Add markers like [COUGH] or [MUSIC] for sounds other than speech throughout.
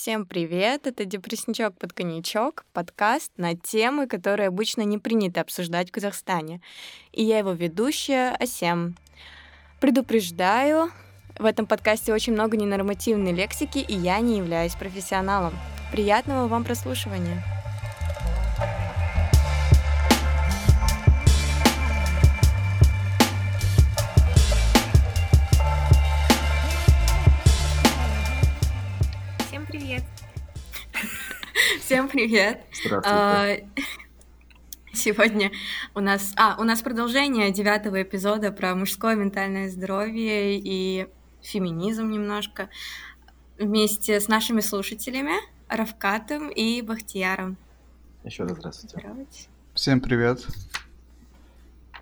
Всем привет! Это «Депрессничок под коньячок», подкаст на темы, которые обычно не принято обсуждать в Казахстане. И я его ведущая Асем. Предупреждаю, в этом подкасте очень много ненормативной лексики, и я не являюсь профессионалом. Приятного вам прослушивания! Всем привет! Здравствуйте. А, [LAUGHS] Сегодня у нас, а, у нас продолжение девятого эпизода про мужское ментальное здоровье и феминизм немножко вместе с нашими слушателями Равкатом и Бахтияром. Еще раз здравствуйте. Здравствуйте. Всем привет.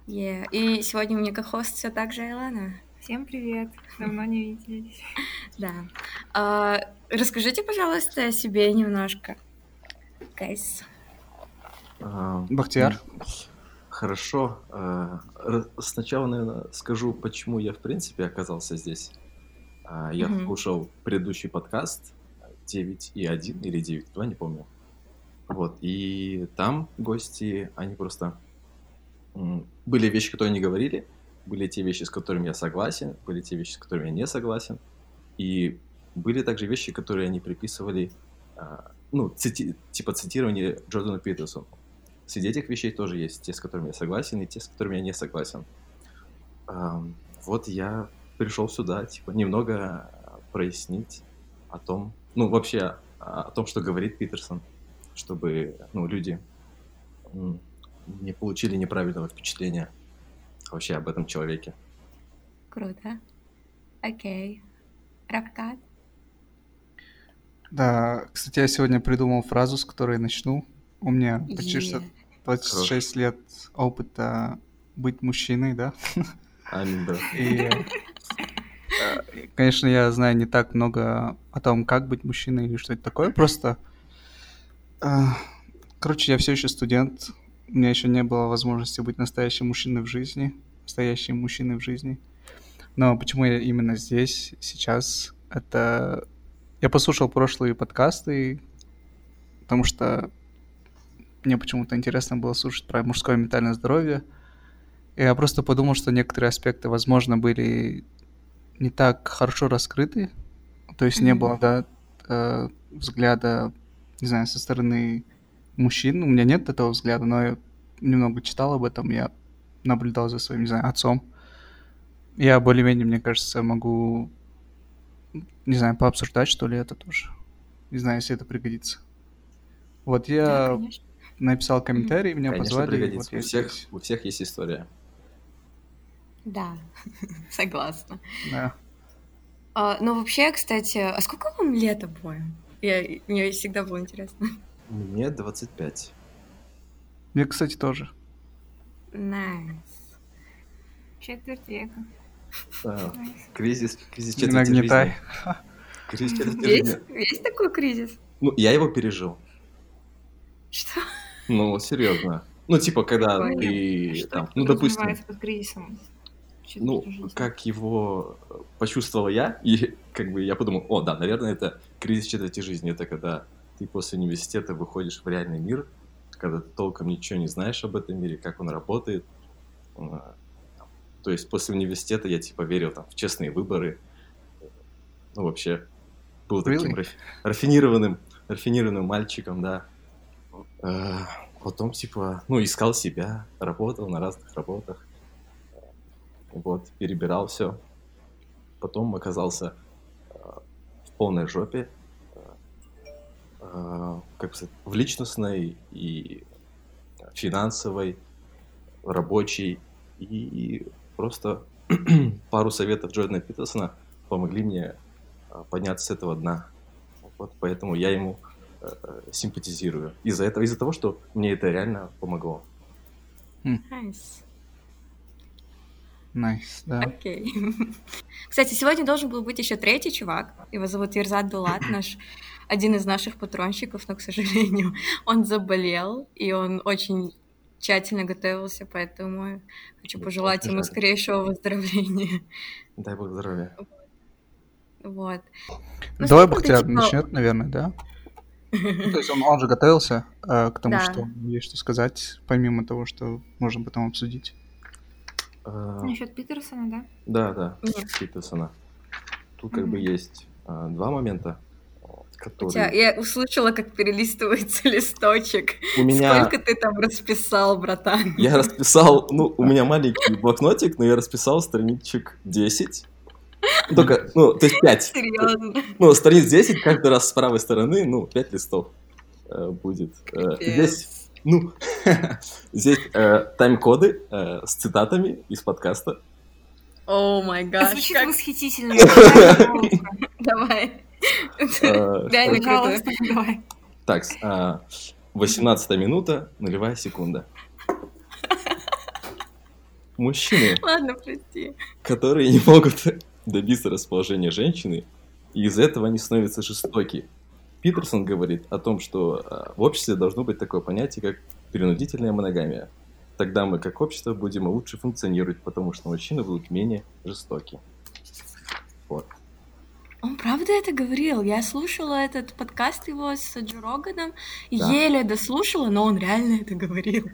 Yeah. И сегодня у меня как хост все так же Элана. Всем привет! Давно не виделись. [LAUGHS] Да. А, расскажите, пожалуйста, о себе немножко. Гайс. А, Бахтияр. Хорошо. А, Сначала, наверное, скажу, почему я, в принципе, оказался здесь. А, Я Мгм. слушал предыдущий подкаст 9 и 1 или 9 2, не помню. Вот, и там гости, они просто... Были вещи, которые они говорили, были те вещи, с которыми я согласен, были те вещи, с которыми я не согласен, и были также вещи, которые они приписывали, а, ну, цити- типа цитирование Джордану Питерсону. Среди этих вещей тоже есть те, с которыми я согласен, и те, с которыми я не согласен. Ам, Вот я пришел сюда, типа, немного прояснить о том, ну, вообще а, о том, что говорит Питерсон, чтобы, ну, люди не получили неправильного впечатления вообще об этом человеке. Круто. Окей. Равкат. Да, кстати, я сегодня придумал фразу, с которой начну. У меня почти что Е. 26 лет опыта быть мужчиной, да? Аминь, брат. И, э, конечно, я знаю не так много о том, как быть мужчиной или что это такое. Просто, э, короче, я все еще студент. У меня еще не было возможности быть настоящим мужчиной в жизни, настоящим мужчиной в жизни. Но почему я именно здесь, сейчас, это... Я послушал прошлые подкасты, потому что мне почему-то интересно было слушать про мужское ментальное здоровье. И я просто подумал, что некоторые аспекты, возможно, были не так хорошо раскрыты. То есть не было, да, э, взгляда, не знаю, со стороны мужчин. У меня нет этого взгляда, но я немного читал об этом, я наблюдал за своим, не знаю, отцом. Я более-менее, мне кажется, могу, не знаю, пообсуждать, что ли, это тоже. Не знаю, если это пригодится. Вот Да, я конечно. написал комментарий, меня Конечно, позвали. пригодится. вот у, всех, здесь. у всех есть история. Да, [LAUGHS] согласна. Да. А, ну, вообще, кстати, а сколько вам лет обоим? Я, мне всегда было интересно. Мне 25. Мне, кстати, тоже. Nice. Четверть века. А. Кризис, кризис Не четверти нагнетай. жизни. Кризис четверти Есть, жизни. есть такой кризис? Ну, я его пережил. Что? Ну, серьезно. Ну, типа, когда Понятно. ты Что там, ну, допустим, под кризисом? ну, жизни. как его э, почувствовал я, и как бы я подумал, о, да, наверное, это кризис четверти жизни. Это когда ты после университета выходишь в реальный мир, когда ты толком ничего не знаешь об этом мире, как он работает. То есть после университета я типа верил там в честные выборы. Ну, вообще, был таким Really? раф- рафинированным, рафинированным мальчиком, да. Э, Потом, типа, ну, искал себя, работал на разных работах. Вот, перебирал все. Потом оказался э, в полной жопе. э, Как бы сказать, в личностной и финансовой, рабочей. И просто [CLEARS THROAT] пару советов Джордана Питерсона помогли мне э, подняться с этого дна. Вот поэтому я ему э, э, симпатизирую. Из-за этого, из-за того, что мне это реально помогло. Найс. Найс, да. Окей. [LAUGHS] Кстати, сегодня должен был быть еще третий чувак. Его зовут Верзат Дулат, [CLEARS THROAT] наш один из наших патронщиков, но, к сожалению, [LAUGHS] он заболел, и он очень тщательно готовился, поэтому хочу пожелать ему скорейшего выздоровления. Дай бог здоровья. Вот. Ну, Давай Бахтияр типа- начнет, наверное, да? Ну, То есть он, он же готовился э, к тому, Да. что есть что сказать, помимо того, что можем потом обсудить. Э, Насчет Питерсона, да? Да, да, Нет. Питерсона. Тут как бы Мгм. есть а, два момента, Хотя которые... я услышала, как перелистывается [LAUGHS] листочек. У меня... Сколько ты там расписал, братан? Я расписал, ну, у [LAUGHS] меня маленький блокнотик, но я расписал страничек 10. Ну, Только, ну, то есть 5. Серьезно? Ну, страниц 10, каждый раз с правой стороны, ну, 5 листов э, будет. Э, здесь, ну, [LAUGHS] здесь э, тайм-коды э, с цитатами из подкаста. О май гаш, Звучит как... восхитительно. Давай. Э, Реально круто. Пожалуйста, давай. Так, а, 18 минута, нулевая секунда. Мужчины, Ладно, прости. которые не могут добиться расположения женщины, и из-за этого они становятся жестоки. Питерсон говорит о том, что а, в обществе должно быть такое понятие, как принудительная моногамия. Тогда мы, как общество, будем лучше функционировать, потому что мужчины будут менее жестоки. Вот. Он правда это говорил? Я слушала этот подкаст его с Джо Роганом, Да. еле дослушала, но он реально это говорил.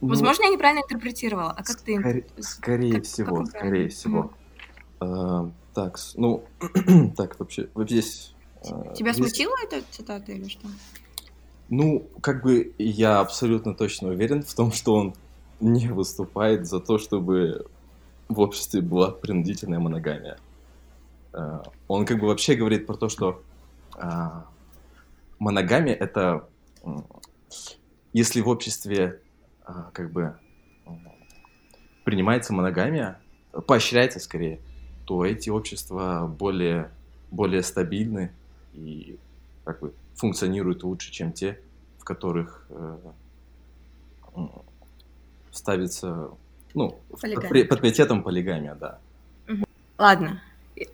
Ну, Возможно, я неправильно интерпретировала. А как ты... Скорее, как- всего, как скорее всего. А, так, ну, [CLEARS THROAT] так, вообще, вот здесь... а, Тебя здесь- смутила эта цитата или что? Ну, как бы я абсолютно точно уверен в том, что он не выступает за то, чтобы в обществе была принудительная моногамия. А, Он как бы вообще говорит про то, что а, моногамия это если в обществе а, как бы принимается моногамия, поощряется скорее, то эти общества более, более стабильны и как бы функционируют лучше, чем те, в которых э, ставится, ну, под, под приоритетом полигамия, да. Ладно.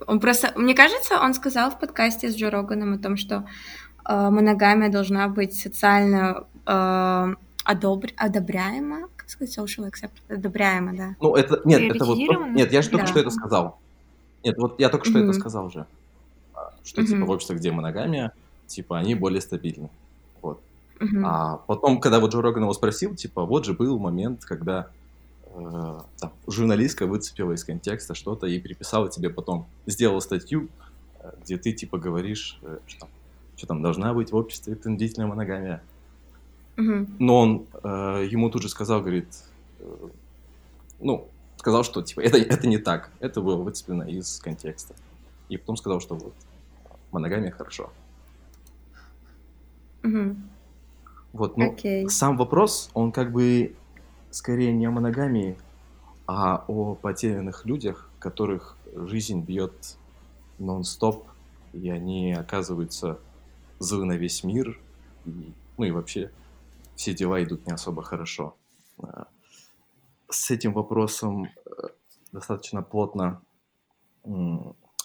Он просто... Мне кажется, он сказал в подкасте с Джо Роганом о том, что э, моногамия должна быть социально э, одобр- одобряема. Как сказать? Social accept. Одобряема, да. Ну, это, нет, это вот, нет, я же только Да. что это сказал. Нет, вот я только что Мгм. это сказал же. А, Что, типа, Мгм. в обществе, где моногамия, типа, они более стабильны. Вот. Мгм. А потом, когда вот Джо Роган его спросил, типа, вот же был момент, когда там, журналистка выцепила из контекста что-то и переписала тебе потом, сделала статью, э, где ты, типа, говоришь, э, что, что там должна быть в обществе принудительная моногамия. Мгм. Но он э, ему тут же сказал, говорит, э, ну, сказал, что, типа, это, это не так, это было выцеплено из контекста. И потом сказал, что вот моногамия хорошо. Мгм. Вот, ну, Окей. сам вопрос, он как бы скорее не о моногамии, а о потерянных людях, которых жизнь бьет нон-стоп, и они оказываются злы на весь мир, и, ну и вообще все дела идут не особо хорошо. А, С этим вопросом э, достаточно плотно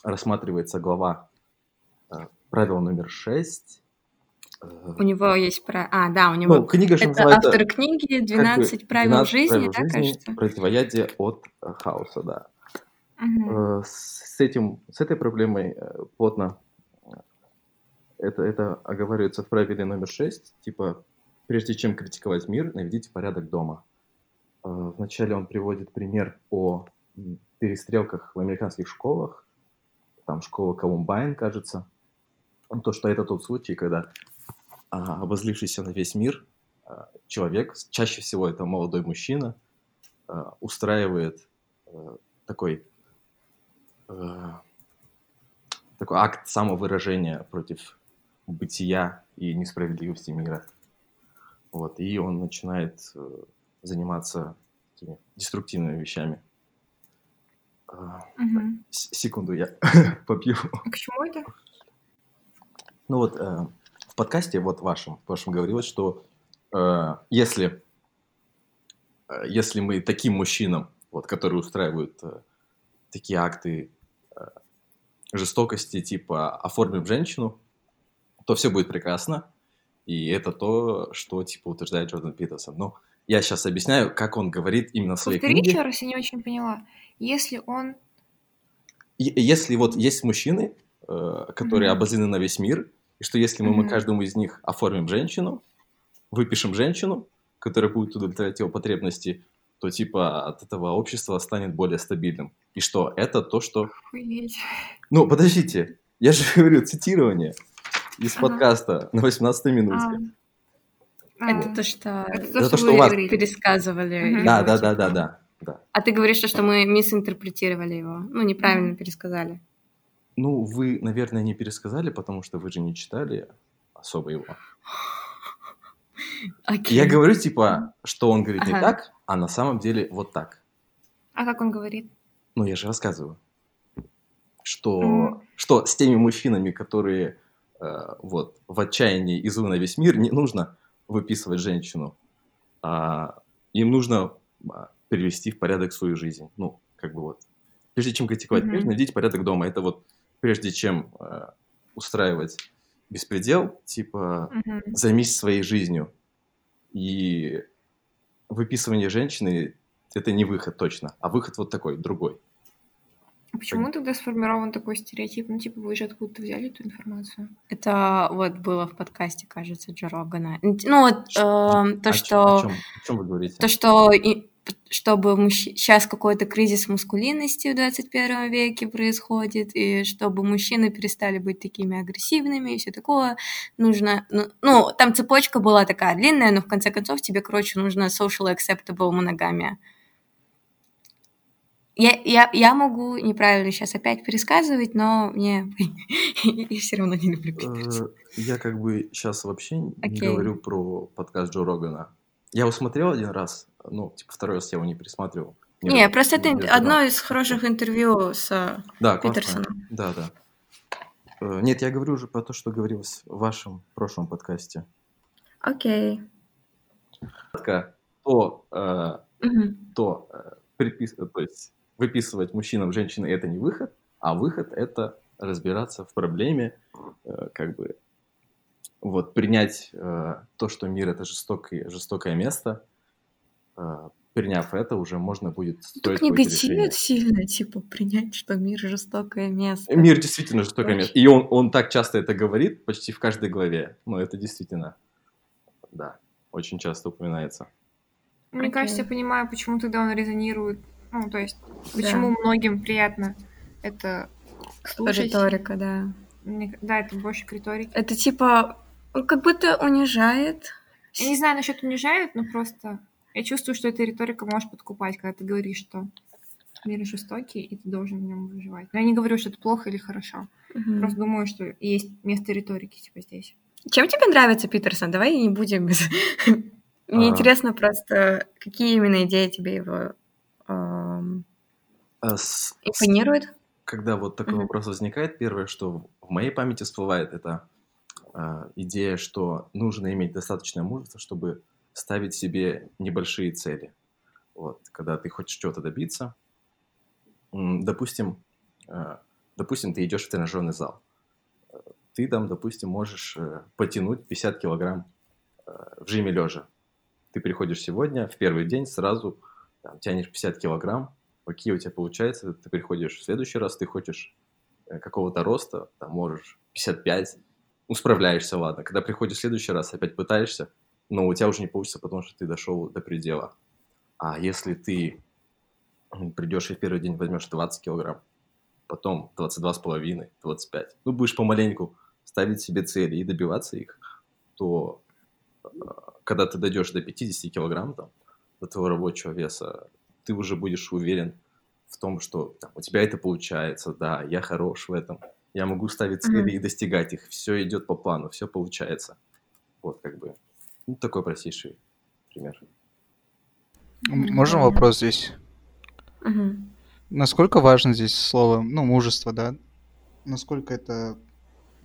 рассматривается глава э, правило номер 6. У него есть про... А, да, у него... Ну, книга же Это автор книги как бы «12 правил 12 жизни», правил да, жизни, кажется? Противоядие от э, хаоса, да. Э, С этим, с этой проблемой э, плотно э, это, это оговаривается в правиле номер 6, типа, прежде чем критиковать мир, наведите порядок дома. Э, Вначале он приводит пример о перестрелках в американских школах, там школа Колумбайн, кажется, то, что это тот случай, когда обозлившийся на весь мир а, человек, чаще всего это молодой мужчина, а, устраивает такой такой акт самовыражения против бытия и несправедливости мира. Вот, и он начинает э, заниматься такими деструктивными вещами. А, с- секунду, я [LAUGHS] попью. А к чему это? Ну вот э, подкасте вот вашем, вашем говорилось, что э, если э, если мы таким мужчинам, вот, которые устраивают э, такие акты э, жестокости, типа оформим женщину, то все будет прекрасно. И это то, что типа утверждает Джордан Питерсон. Но я сейчас объясняю, как он говорит именно в своей Повтори книге. еще раз, я не очень поняла. Если он... Если вот есть мужчины, э, которые Мгм. обозлены на весь мир, и что если мы, мы Мгм. каждому из них оформим женщину, выпишем женщину, которая будет удовлетворять его потребности, то типа от этого общество станет более стабильным. И что это то, что... Охуеть. Ну, подождите, я же [LAUGHS] говорю цитирование из Ага. подкаста на 18 минуте. А, Это а, то, что Это то, то, что что вы вас- пересказывали. Его, Да, да, да, да, да, да. А ты говоришь, что мы мисинтерпретировали его. Ну, неправильно пересказали. Ну, вы, наверное, не пересказали, потому что вы же не читали особо его. Окей. Я говорю, типа, что он говорит не Ага. так, а на самом деле вот так. А как он говорит? Ну, я же рассказываю. Что, Мгм. что с теми мужчинами, которые э, вот в отчаянии и злы на весь мир, не нужно выписывать женщину. а им нужно а, привести в порядок свою жизнь. Ну, как бы вот. Прежде чем критиковать, Мгм. прежде наведите порядок дома. Это вот прежде чем э, устраивать беспредел, типа Мгм. займись своей жизнью. И выписывание женщины это не выход точно, а выход вот такой, другой. А Почему тогда сформирован такой стереотип? Ну, типа, вы же откуда-то взяли эту информацию? Это вот было в подкасте, кажется, Джо Рогана. Ну, вот эм, то, О чём- что... О чем, о чем вы говорите? То, что и- чтобы сейчас какой-то кризис маскулинности в 21 веке происходит, и чтобы мужчины перестали быть такими агрессивными и все такое, нужно... Ну, ну, там цепочка была такая длинная, но в конце концов тебе, короче, нужно social acceptable моногамия. Я, я, я могу неправильно сейчас опять пересказывать, но мне... [LAUGHS] я все равно не люблю. Э, Я как бы сейчас вообще не говорю про подкаст Джо Рогана. Я его смотрел один раз, ну, типа второй раз я его не пересматривал. Не, вот просто это не одно из хороших интервью с э, Да. Питерсоном. Да, да. Э, Нет, я говорю уже про то, что говорилось в вашем прошлом подкасте. Окей. Кратко, То, э, Мгм. то, э, припис- э, то есть выписывать мужчинам женщины это не выход, а выход это разбираться в проблеме, э, как бы вот принять э, то, что мир это жестокое, жестокое место, э, приняв это, уже можно будет строить Так какое-то решение. негативит сильно, типа, принять, что мир жестокое место. Мир действительно жестокое Очень. место. И он, он так часто это говорит, почти в каждой главе. Но это действительно, да, очень часто упоминается. Мне Окей. кажется, я понимаю, почему тогда он резонирует. Ну, то есть, Да. почему многим приятно это слушать. Риторика, да. Мне- Да, это больше к риторике. Это типа, он как будто унижает. Я не знаю насчет унижают, но просто я чувствую, что эта риторика может подкупать, когда ты говоришь, что мир жестокий, и ты должен в нем выживать. Но я не говорю, что это плохо или хорошо. Мгм. Просто думаю, что есть место риторики типа здесь. Чем тебе нравится Питерсон? Давай не будем без... [LAUGHS] Мне А. интересно просто, какие именно идеи тебе его А импонируют? когда вот такой вопрос возникает, первое, что в моей памяти всплывает, это идея, что нужно иметь достаточное мужество, чтобы ставить себе небольшие цели. Вот, когда ты хочешь чего-то добиться, допустим, а, допустим, ты идешь в тренажерный зал, ты там, допустим, можешь э, потянуть 50 килограмм э, в жиме лежа. Ты приходишь сегодня, в первый день сразу там, тянешь 50 килограмм, какие у тебя получается, ты приходишь в следующий раз, ты хочешь э, какого-то роста, там можешь 55, ну, справляешься, ладно. Когда приходишь в следующий раз, опять пытаешься, но у тебя уже не получится, потому что ты дошел до предела. А если ты придешь и в первый день возьмешь 20 килограмм, потом 22,5, 25, ну, будешь помаленьку ставить себе цели и добиваться их, то э, когда ты дойдешь до 50 килограмм, там, до твоего рабочего веса, ты уже будешь уверен в том, что там, у тебя это получается, да, я хорош в этом, я могу ставить цели Мгм. и достигать их, все идет по плану, все получается. Вот как бы, ну, такой простейший пример. Можно вопрос здесь? Мгм. Насколько важно здесь слово, ну, мужество, да? Насколько это...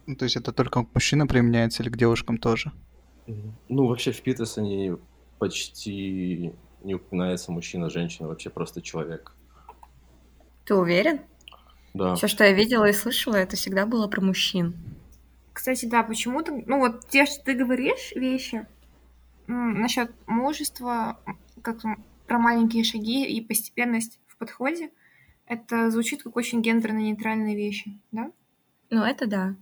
Ну, то есть это только к мужчинам применяется или к девушкам тоже? Ну, вообще в Питерсоне почти не упоминается мужчина, женщина, вообще просто человек. Ты уверен? Да. Все, что я видела и слышала, это всегда было про мужчин. Кстати, да, почему-то, ну вот те, что ты говоришь вещи насчет мужества, как про маленькие шаги и постепенность в подходе, это звучит как очень гендерно-нейтральные вещи, да? Ну, это да.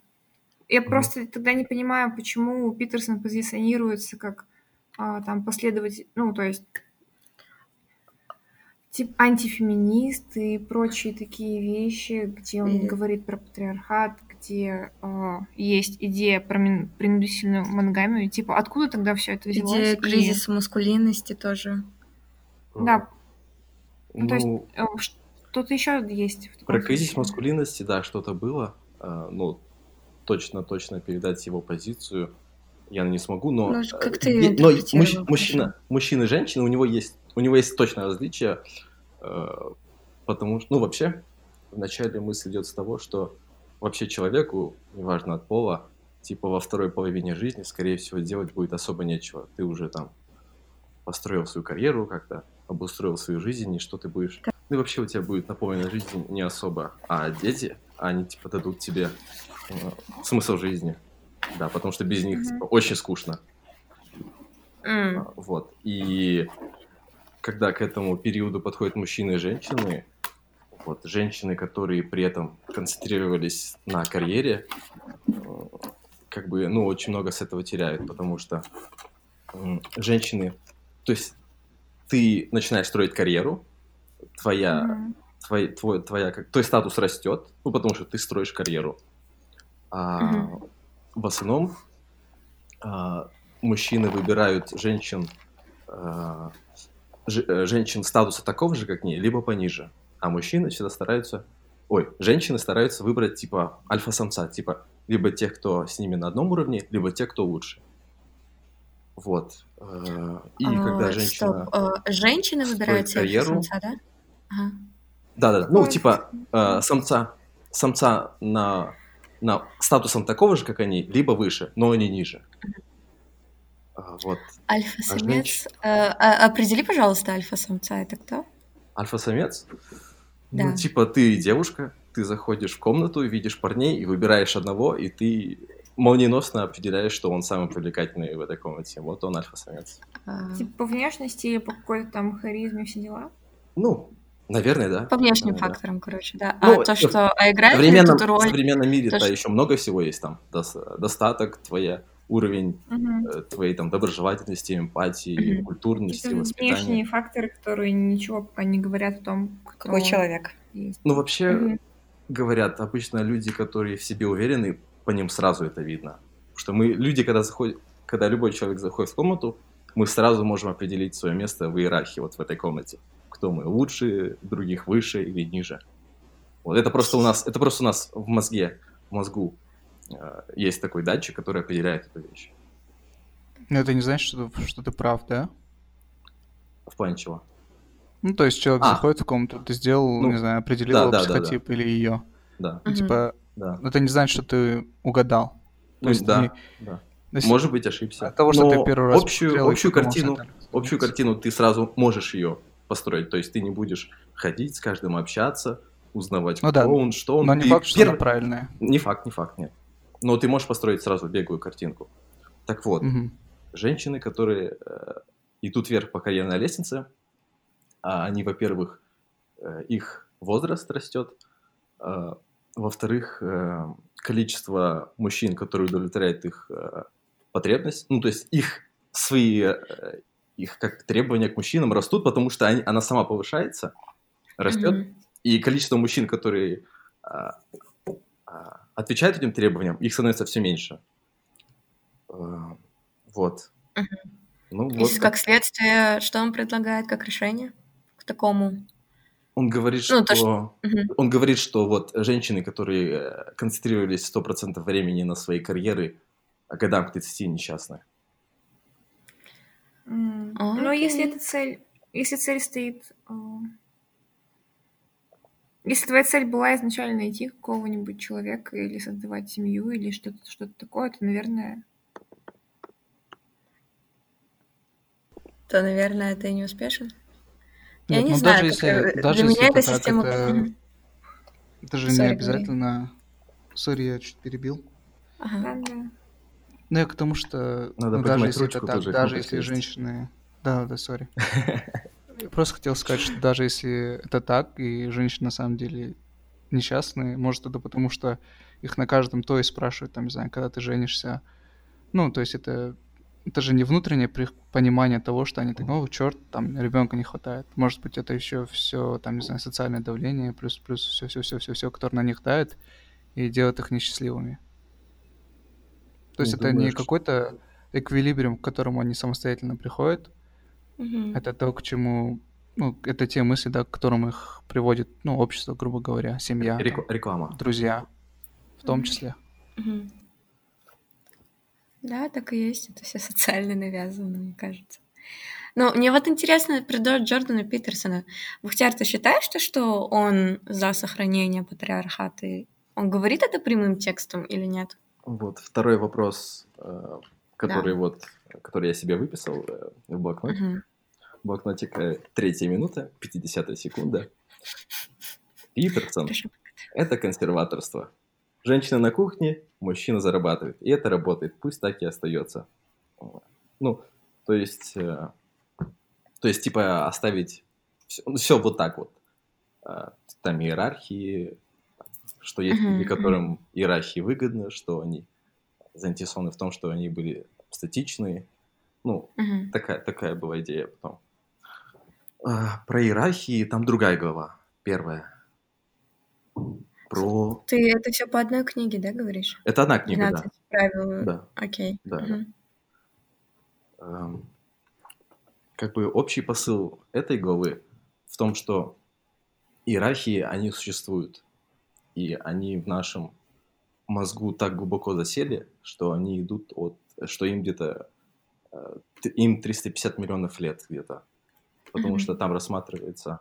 Я Мгм. просто тогда не понимаю, почему Питерсон позиционируется как а, там последователь, ну, то есть тип антифеминист и прочие такие вещи, где он И- говорит про патриархат, где а, есть идея про мин- принудительную моногамию. Типа, откуда тогда все это взялось? Где И- кризис маскулинности тоже. Да, Ну, то есть, Ну, э, что-то еще есть в таком про кризис случае. маскулинности, да, что-то было. А, Ну, точно-точно передать его позицию я не смогу, но... Ну, э, как ты е- но мужч- мужчина, мужчина и женщина, у него есть, у него есть точное различие, э, потому что, ну, вообще, вначале мысль идет с того, что вообще человеку, неважно от пола, типа во второй половине жизни, скорее всего, делать будет особо нечего. Ты уже там построил свою карьеру как-то, обустроил свою жизнь, и что ты будешь... Ну и вообще у тебя будет наполнена жизнь не особо. А дети, они типа дадут тебе э, смысл жизни. Да, потому что без них типа, очень скучно. А, Вот. И когда к этому периоду подходят мужчины и женщины, вот, женщины, которые при этом концентрировались на карьере, э, как бы, ну, очень много с этого теряют, потому что женщины, то есть ты начинаешь строить карьеру, твоя, Мгм. твой, твой, твоя, твой статус растет, ну, потому что ты строишь карьеру. А Мгм. В основном а, мужчины выбирают женщин, а, ж- э, женщин статуса такого же, как они, либо пониже. А мужчины всегда стараются, ой, женщины стараются выбрать типа альфа-самца, типа либо тех, кто с ними на одном уровне, либо тех, кто лучше. Вот. Э, И А, когда стоп, женщина... а, Женщины выбирают себе карьеру. самца, да? Ага. Да-да, ну, типа, э, самца, самца на, на статусом такого же, как они, либо выше, но они ниже. А, Вот. Альфа-самец. Э, а- Определи, пожалуйста, альфа-самца это кто? Альфа-самец? Да. Ну, типа, ты девушка, ты заходишь в комнату, видишь парней и выбираешь одного, и ты молниеносно определяешь, что он самый привлекательный в этой комнате. Вот он альфа-самец. А, Типа по внешности или по какой-то там харизме все дела? Ну, наверное, да. По внешним Наверное, да. факторам, короче, да. Ну, а то, в что а В играет современном, тут в роль? современном то, мире-то что- еще много всего есть там. Дос- достаток, твоя уровень э, твоей там доброжелательности, эмпатии, Мгм. культурности, Какие-то воспитания. внешние факторы, которые ничего пока не говорят о том, кто Какой человек? есть. Ну, вообще, Мгм. говорят, обычно люди, которые в себе уверены, по ним сразу это видно. Потому что мы, люди, когда заходят, когда любой человек заходит в комнату, мы сразу можем определить свое место в иерархии вот в этой комнате. Кто мы, лучше, других выше или ниже. Вот это просто у нас, это просто у нас в мозге, в мозгу э, есть такой датчик, который определяет эту вещь. Но это не значит, что, ты- что ты прав, да? В плане чего? Ну, то есть человек А. заходит в комнату, ты сделал, Ну, не знаю, определил да, его да, да, да. психотип или ее. Да, типа, да. это не значит, что ты угадал. То Ну, есть да, не- да. есть Может быть, ошибся. От того, что Но ты первый раз общую, общую картину, общую картину ты сразу можешь ее построить. То есть ты не будешь ходить с каждым общаться, узнавать, Ну кто да, он, что он. Но не Ты факт, что правильная. Не факт, не факт, нет. Но ты можешь построить сразу беглую картинку. Так вот, Мгм. женщины, которые э, идут вверх по карьерной лестнице, а они, во-первых, э, их возраст растет, э, во-вторых, э, количество мужчин, которые удовлетворяют их э, потребность, ну, то есть их свои их как требования к мужчинам растут, потому что они, она сама повышается, растет, Мгм. и количество мужчин, которые а, а, отвечают этим требованиям, их становится все меньше. А, вот. Мгм. Ну, И вот так. как следствие, что он предлагает как решение к такому? Он говорит, Ну, что... то, Мгм. Он говорит, что вот женщины, которые э, концентрировались 100% времени на своей карьере, а годам к 30 несчастны. М, А, Но если эта цель, если цель стоит, э, если твоя цель была изначально найти какого-нибудь человека или создавать семью или что-то что-то такое, то, наверное, То, наверное, ты не успешен. Я Нет, не ну, знаю, даже если, э, даже для если меня это эта система... это, это же Sorry, не говори. обязательно... Сори, я чуть перебил. Ага. да, да. Ну, я к тому, что Надо ну, даже если это так, тоже даже если есть. женщины... Да, да, сори. [LAUGHS] Я просто хотел сказать, что даже если это так, и женщины на самом деле несчастные, может, это потому что их на каждом то и спрашивают, там, не знаю, когда ты женишься. Ну, то есть это, это же не внутреннее понимание того, что они такие, о, черт, там ребенка не хватает. Может быть, это еще все, там, не знаю, социальное давление, плюс, плюс все, все, все, все, все, которое на них дает и делает их несчастливыми. То есть Ну, это не какой-то эквилибриум, к которому они самостоятельно приходят, Мгм. это то, к чему, ну, это те мысли, да, к которым их приводит, ну, общество, грубо говоря, семья, там, Рек- Реклама. друзья, в том Мгм. числе. Мгм. Да, так и есть. Это все социально навязано, мне кажется. Но мне вот интересно про Джо- Джордана Питерсона. Бухтяр, ты считаешь, что- что он за сохранение патриархата? Он говорит это прямым текстом или нет? Вот второй вопрос, э, который вот, который я себе выписал э, в блокноте. Мгм. Блокнотик э, третья минута, 50 секунда. Питерсон это консерваторство. Женщина на кухне, мужчина зарабатывает. И это работает, пусть так и остается. Ну, то есть, то есть типа оставить все, вот так вот. Там иерархии, что есть люди, которым иерархии выгодно, что они заинтересованы в том, что они были статичные. Ну, такая, такая была идея потом. А, Про иерархии там другая глава, первая. Про... Ты это все по одной книге, да, говоришь? Это одна книга, 12 правил. да. Окей. Да, да. Мгм. да. Эм, Как бы общий посыл этой главы в том, что иерархии, они существуют. И они в нашем мозгу так глубоко засели, что они идут от... Что им где-то... э, Им 350 миллионов лет где-то. Потому Мгм. что там рассматривается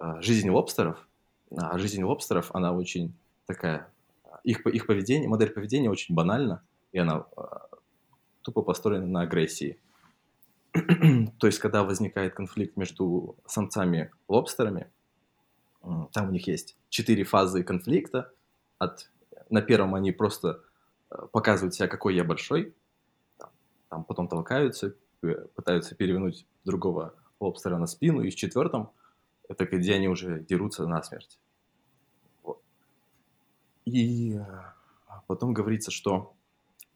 э, жизнь лобстеров. А жизнь лобстеров, она очень такая... Их, по- их поведение, модель поведения очень банальна, и она э, тупо построена на агрессии. [CLEARS THROAT] То есть, когда возникает конфликт между самцами-лобстерами, там у них есть четыре фазы конфликта. От, на первом они просто э, показывают себя, какой я большой, там, там потом толкаются, пытаются перевернуть другого лобстера на спину, и в четвертом это где они уже дерутся насмерть. Вот. И э, потом говорится, что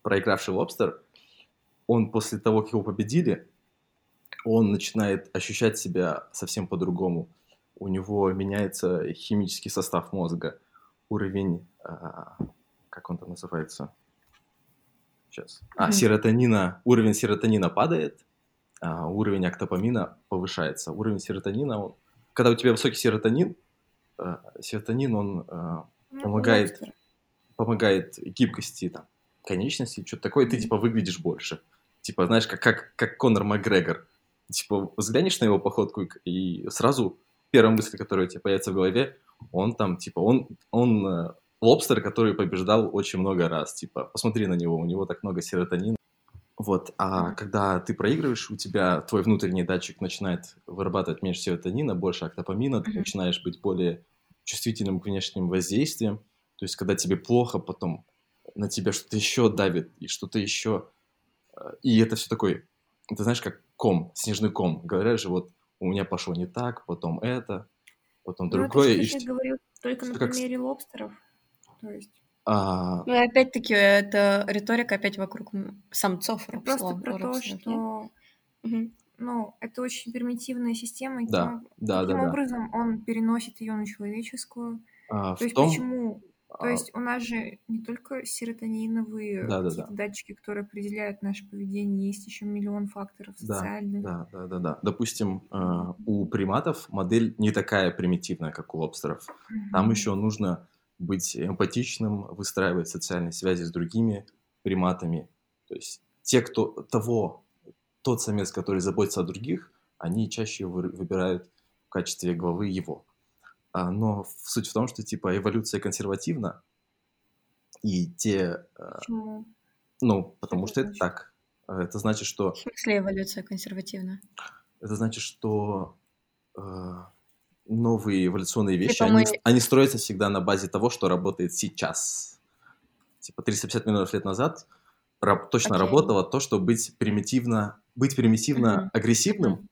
проигравший лобстер, он после того, как его победили, он начинает ощущать себя совсем по-другому. У него меняется химический состав мозга, уровень, а, как он там называется? Сейчас. А, серотонина, уровень серотонина падает, а уровень актопамина повышается. Уровень серотонина, он- когда у тебя высокий серотонин, а, серотонин, он а, Ну, Помогает. помогает гибкости там, конечностей, что-то такое, ты типа выглядишь больше. Типа, знаешь, как, как, как Конор Макгрегор. Типа, взглянешь на его походку, и- и сразу первая мысль, которая у тебя появится в голове, он там, типа, он, он э, лобстер, который побеждал очень много раз. Типа, посмотри на него, у него так много серотонина. Вот, а когда ты проигрываешь, у тебя твой внутренний датчик начинает вырабатывать меньше серотонина, больше актопамина, ты Мгм. начинаешь быть более чувствительным к внешним воздействиям. То есть, когда тебе плохо, потом на тебя что-то еще давит, и что-то еще... э, И это все такой, ты знаешь, как ком, снежный ком. Говорят же, вот у меня пошло не так, потом это, потом Ну, это другое. ты что- говорил только на как примере лобстеров. То есть а, Ну и опять-таки, это риторика опять вокруг самцов. это просто про то, что ну, это очень примитивная система, и Да, тем- да, да, таким да. образом он переносит ее на человеческую. А, То в есть том, почему? То а, есть у нас же не только серотониновые Да, да, какие-то датчики, которые определяют наше поведение, есть еще миллион факторов Да, социальных. Да, да, да, да. Допустим, э, у приматов модель не такая примитивная, как у лобстеров. Там еще нужно быть эмпатичным, выстраивать социальные связи с другими приматами. То есть те, кто того, тот самец, который заботится о других, они чаще вы- выбирают в качестве главы его. А, но суть в том, что типа эволюция консервативна, и те, э, Почему? ну, потому это что это так. Э, Это значит, что В смысле эволюция консервативна? Это значит, что новые эволюционные вещи, Типа они, мы- они строятся всегда на базе того, что работает сейчас. Типа 350 миллионов лет назад раб- точно Окей. работало то, что быть примитивно, быть примитивно Мгм. агрессивным,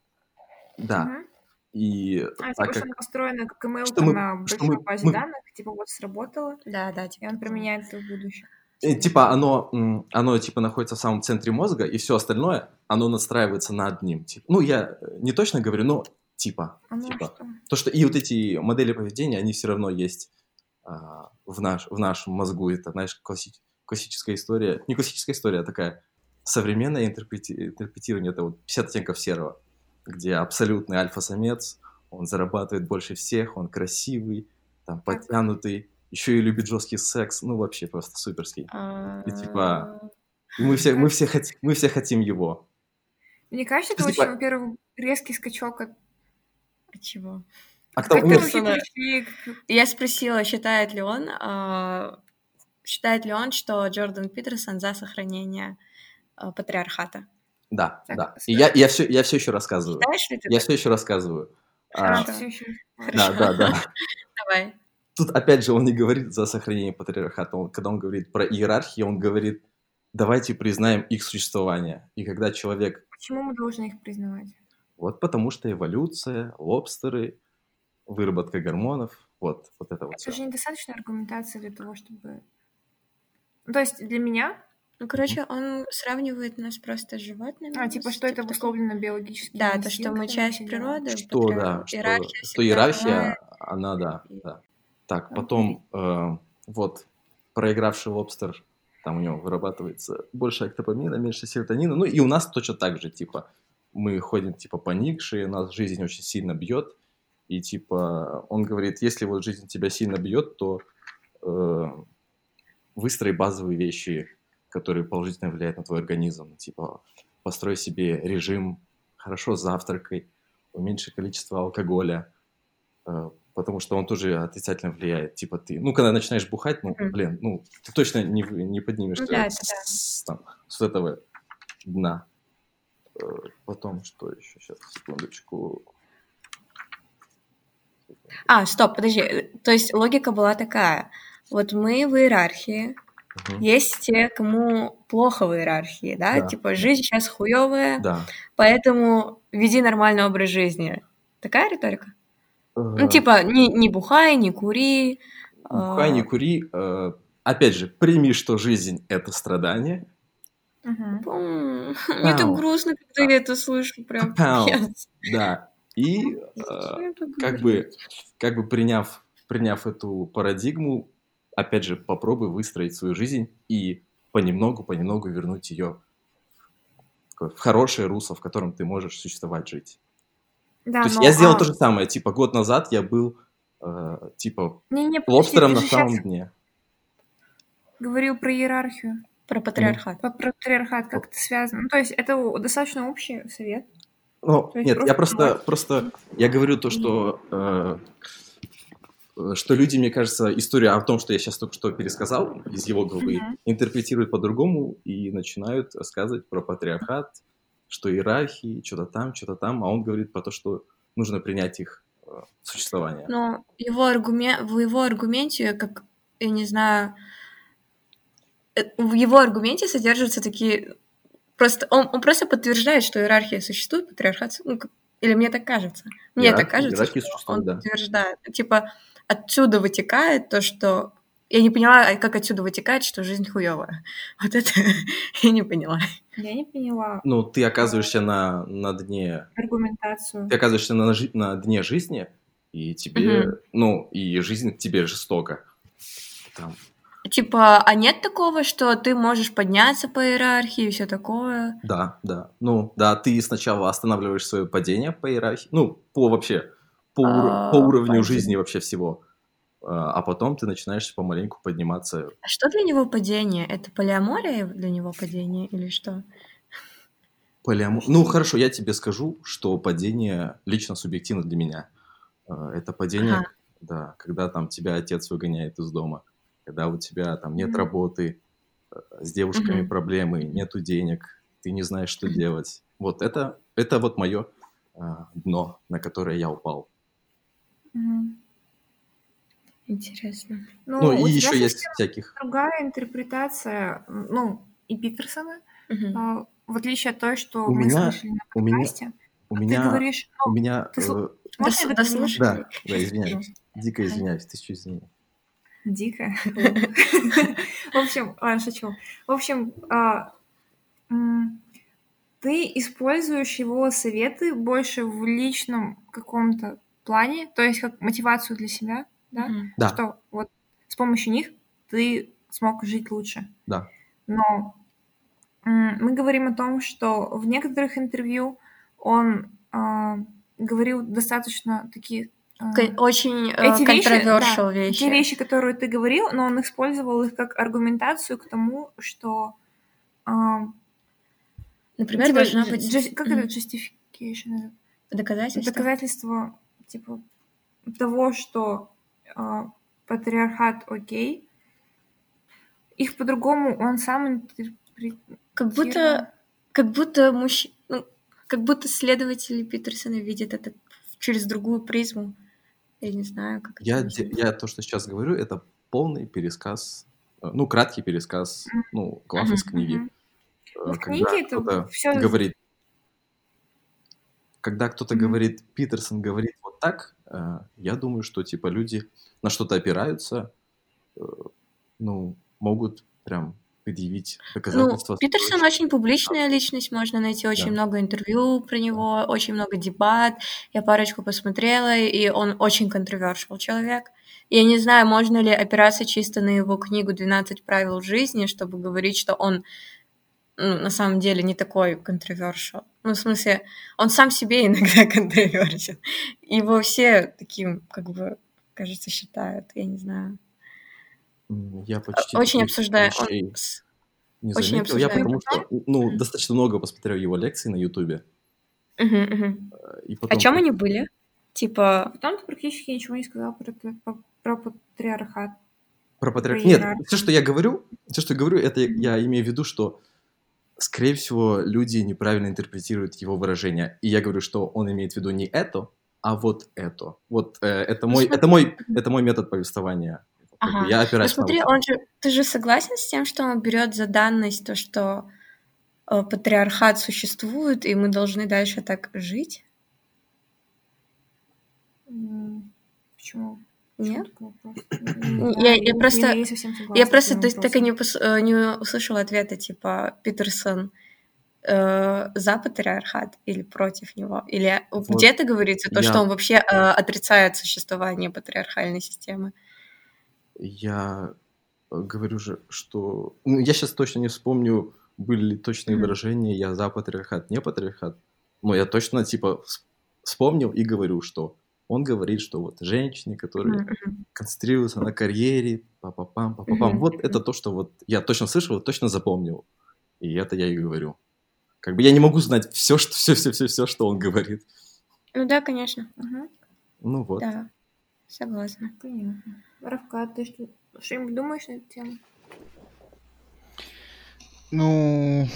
да, Мгм. И А, так типа, как... что она построена как email Что мы- на что большой мы- базе мы- данных, типа вот сработало, Да, да, и типа. он того. применяет это в будущем. Э, Типа оно, оно типа находится в самом центре мозга, и все остальное, оно настраивается над ним. Типа. Ну, я э, не точно говорю, но типа. А ну типа. что? То, что и вот эти модели поведения, они все равно есть а, в, наш, в нашем мозгу. Это, знаешь, класси- классическая история. Не классическая история, а такая современное интерпрети- интерпретирование. Это вот 50 оттенков серого, где абсолютный альфа-самец, он зарабатывает больше всех, он красивый, там, подтянутый, еще и любит жесткий секс. Ну, вообще просто суперский. А, И типа- И мы все, мы все, хотим, мы все хотим его. Мне кажется, это очень, во-первых, резкий скачок от... А чего? А кто, персонаж. пришли Я спросила, считает ли он, а, считает ли он, что Джордан Питерсон за сохранение а, патриархата. Да, Так, да. И я, я, все, я все еще рассказываю. Считаешь ли ты Я так? все еще рассказываю. А, А, ещё. да, да, да. [LAUGHS] Давай. Тут опять же он не говорит за сохранение патриархата. Он, когда он говорит про иерархии, он говорит, давайте признаем их существование. И когда человек, Почему мы должны их признавать? вот потому что эволюция, лобстеры, выработка гормонов, вот, вот это вот Это все. же недостаточная аргументация для того, чтобы... То есть для меня, Ну, короче, он сравнивает нас просто с животными. а, типа, что это Типа обусловлено биологически. Да, то, что мы часть природы. Что, да, что, иерархия что всегда иерархия, она, да, да. Так, потом, э, вот, проигравший лобстер, там у него вырабатывается больше октопамина, меньше серотонина, ну и у нас точно так же, типа, мы ходим, типа, поникшие, нас жизнь очень сильно бьет, и, типа, он говорит, если вот жизнь тебя сильно бьет, то э, выстрой базовые вещи, которые положительно влияют на твой организм, типа, построй себе режим, хорошо завтракай, уменьши количество алкоголя, э, потому что он тоже отрицательно влияет. Типа ты, ну, когда начинаешь бухать, ну, Мгм. блин, ну, ты точно не, не поднимешься Ну да, это с, да. там, с этого дна. Э, Потом, что еще? Сейчас, секундочку. А, стоп, подожди. То есть логика была такая. Вот мы в иерархии, Мгм. есть те, кому плохо в иерархии, да? Да. Типа жизнь сейчас хуевая, Да. поэтому веди нормальный образ жизни. Такая риторика? Ну, Э, типа, не, не бухай, не кури. Бухай, не а, кури. Э, Опять же, прими, что жизнь — это страдание. М, [LAUGHS] Мне так грустно, когда я это слышу, прям. Да. И э, как бы, как бы приняв, приняв эту парадигму, опять же, попробуй выстроить свою жизнь и понемногу, понемногу вернуть ее в хорошее русло, в котором ты можешь существовать, жить. Да, то есть но, я сделал а, то же самое, типа год назад я был э, типа Не-не, подожди, лобстером на самом дне. говорил про иерархию, Про патриархат. про патриархат, как это связано. Ну, то есть это достаточно общий совет. Ну, нет, я просто просто, просто, я говорю то, что, э, что люди, мне кажется, историю о том, что я сейчас только что пересказал из его головы, Мгм. интерпретируют по-другому и начинают рассказывать про патриархат, что иерархии, что-то там, что-то там, а он говорит про то, что нужно принять их э, существование. Но его аргумент, в его аргументе, как, я не знаю, э, в его аргументе содержатся такие... Просто, он, он просто подтверждает, что иерархия существует, патриархат... ну, или мне так кажется. Мне так Иерархия- кажется, иерархия что он да. подтверждает. Типа, отсюда вытекает то, что... Я не поняла, а как отсюда вытекает, что жизнь хуевая. [LAUGHS] Вот это [LAUGHS] я не поняла. Я не поняла Ну, ты оказываешься на, на дне, аргументацию. ты оказываешься на, на дне жизни, и тебе, Мгм. ну, и жизнь к тебе жестока. Там, Типа, а нет такого, что ты можешь подняться по иерархии и все такое? Да, да. Ну, да, ты сначала останавливаешь свое падение по иерархии, ну, по вообще, по, А, по уровню падение. жизни вообще всего. А а потом ты начинаешь помаленьку подниматься. А что для него падение? Это полиамория для него падение или что? Полиамор... Ну, хорошо, я тебе скажу, что падение лично субъективно для меня. А, Это падение, Ага. да, когда там тебя отец выгоняет из дома, когда у тебя там нет Мгм. работы, э, с девушками Мгм. проблемы, нету денег, ты не знаешь, что делать. Вот это, это вот мое дно, на которое я упал. Интересно. Ну, Ну, у и еще есть всяких... другая интерпретация, ну, и Питерсона, а, в отличие от той, что У мы меня- слышали на у меня- подкасте. У Ты меня, говоришь, у ну, меня, ты э, можно я Дос- договорю? дослушай. да, да, извиняюсь, дико извиняюсь, тысячу извинений. Дико. [LAUGHS] В общем, ладно, шучу. В общем, а, ты используешь его советы больше в личном каком-то плане, то есть как мотивацию для себя, да? Мгм. Да, Что вот с помощью них ты смог жить лучше. да, Но м, мы говорим о том, что в некоторых интервью он а, говорил достаточно такие а, Очень э, эти вещи, controversial да, вещи. те вещи, которые ты говорил, но он использовал их как аргументацию к тому, что а, Например, типа, должна быть just- как Мгм. это justification? доказательство. Доказательство типа того, что а, патриархат окей. Их по-другому он сам интерпретировал. Как будто, как будто мужч... ну, как будто следователи Питерсона видят это через другую призму. Я не знаю, как это я, объяснить. де- я то, что сейчас говорю, это полный пересказ, э, ну, краткий пересказ, ну, глав из книги. Э, Ну, в Когда книге это кто-то всё- говорит, когда кто-то Мгм. говорит, Питерсон говорит вот так, э, я думаю, что, типа, люди на что-то опираются, э, ну, могут прям предъявить Ну, доказательства. Питерсон очень публичная личность, можно найти очень Да. много интервью про него, очень много дебат. Я парочку посмотрела, и он очень controversial человек. Я не знаю, можно ли опираться чисто на его книгу «12 правил жизни», чтобы говорить, что он ну, на самом деле не такой controversial. Ну, в смысле, он сам себе [LAUGHS] иногда controversial. Его все таким, как бы, кажется, считают, я не знаю. Я почти Очень обсуждаю. он не очень заметил. Я потому что, ну, достаточно много посмотрел его лекций на Ютубе. Э, О потом чем они были? Типа, Потом ты практически ничего не сказал про, про- про патриархат. Про патриарх... Про Нет, все, что я говорю, все, что я говорю, это я имею в виду, что, скорее всего, люди неправильно интерпретируют его выражение. И я говорю, что он имеет в виду не это, а вот это. Вот э, это Ну, мой, это мой, это мой метод повествования. Ага. Я ну опираюсь на смотри, вот он же, ты же согласен с тем, что он берет за данность то, что э, патриархат существует, и мы должны дальше так жить? Почему? Нет? Я- я просто- не совсем согласна Я просто то есть, так и не, пос- э, не услышала ответа, типа, Питерсон э, за патриархат или против него? Или Вот. где-то говорится то, Я- что он вообще э, отрицает существование патриархальной системы? Я говорю же, что... Ну, я сейчас точно не вспомню, были ли точные Мгм. выражения «я за патриархат», «не патриархат». Но я точно, типа, вс- вспомнил и говорю, что он говорит, что вот женщины, которые мгм. концентрируются на карьере, па-па-пам, па-па-пам. Мгм, Вот это то, что вот я точно слышал, точно запомнил. И это я и говорю. Как бы я не могу знать все, что, все, все, все, все, что он говорит. Ну да, конечно. Мгм, Ну вот. Да, согласна. Понятно. Равка, ты что, что-нибудь думаешь на эту тему? Ну,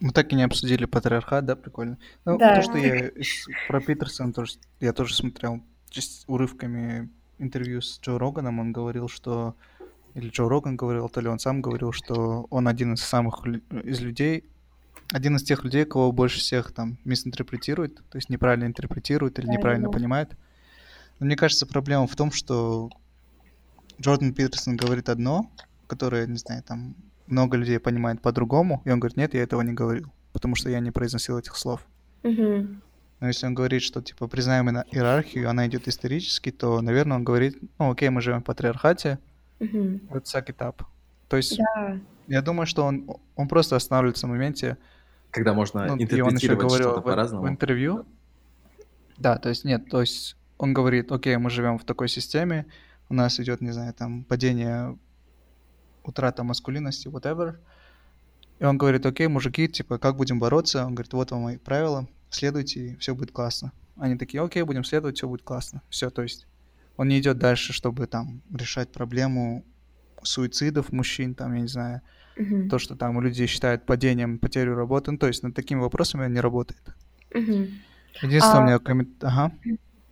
мы так и не обсудили патриархат, да, прикольно. Ну, Да. то, что я про Питерсона тоже, я тоже смотрел часть урывками интервью с Джо Роганом, он говорил, что или Джо Роган говорил, то ли он сам говорил, что он один из самых из людей, один из тех людей, кого больше всех там мисинтерпретирует, то есть неправильно интерпретирует или неправильно понимает. Но мне кажется, проблема в том, что Джордан Питерсон говорит одно, которое, не знаю, там много людей понимает по-другому, и он говорит, нет, я этого не говорил, потому что я не произносил этих слов. Мгм. Но если он говорит, что, типа, признаем иерархию, она идет исторически, то, наверное, он говорит, ну, окей, мы живем в патриархате, let's suck it up. То есть, Да. я думаю, что он, он просто останавливается в моменте, Когда можно ну, и он еще интерпретировать говорил что-то в, по-разному. в интервью. Да, то есть нет, то есть он говорит, окей, мы живем в такой системе, у нас идет, не знаю, там падение, утрата маскулинности, whatever. И он говорит, окей, мужики, типа, как будем бороться? Он говорит, вот вам мои правила, следуйте, и все будет классно. Они такие, окей, будем следовать, все будет классно. Все, то есть он не идет дальше, чтобы там решать проблему суицидов мужчин, там, я не знаю, Мгм. то, что там люди считают падением, потерю работы. Ну, то есть над такими вопросами он не работает. Мгм. Единственное, А- у меня коммент... Ага.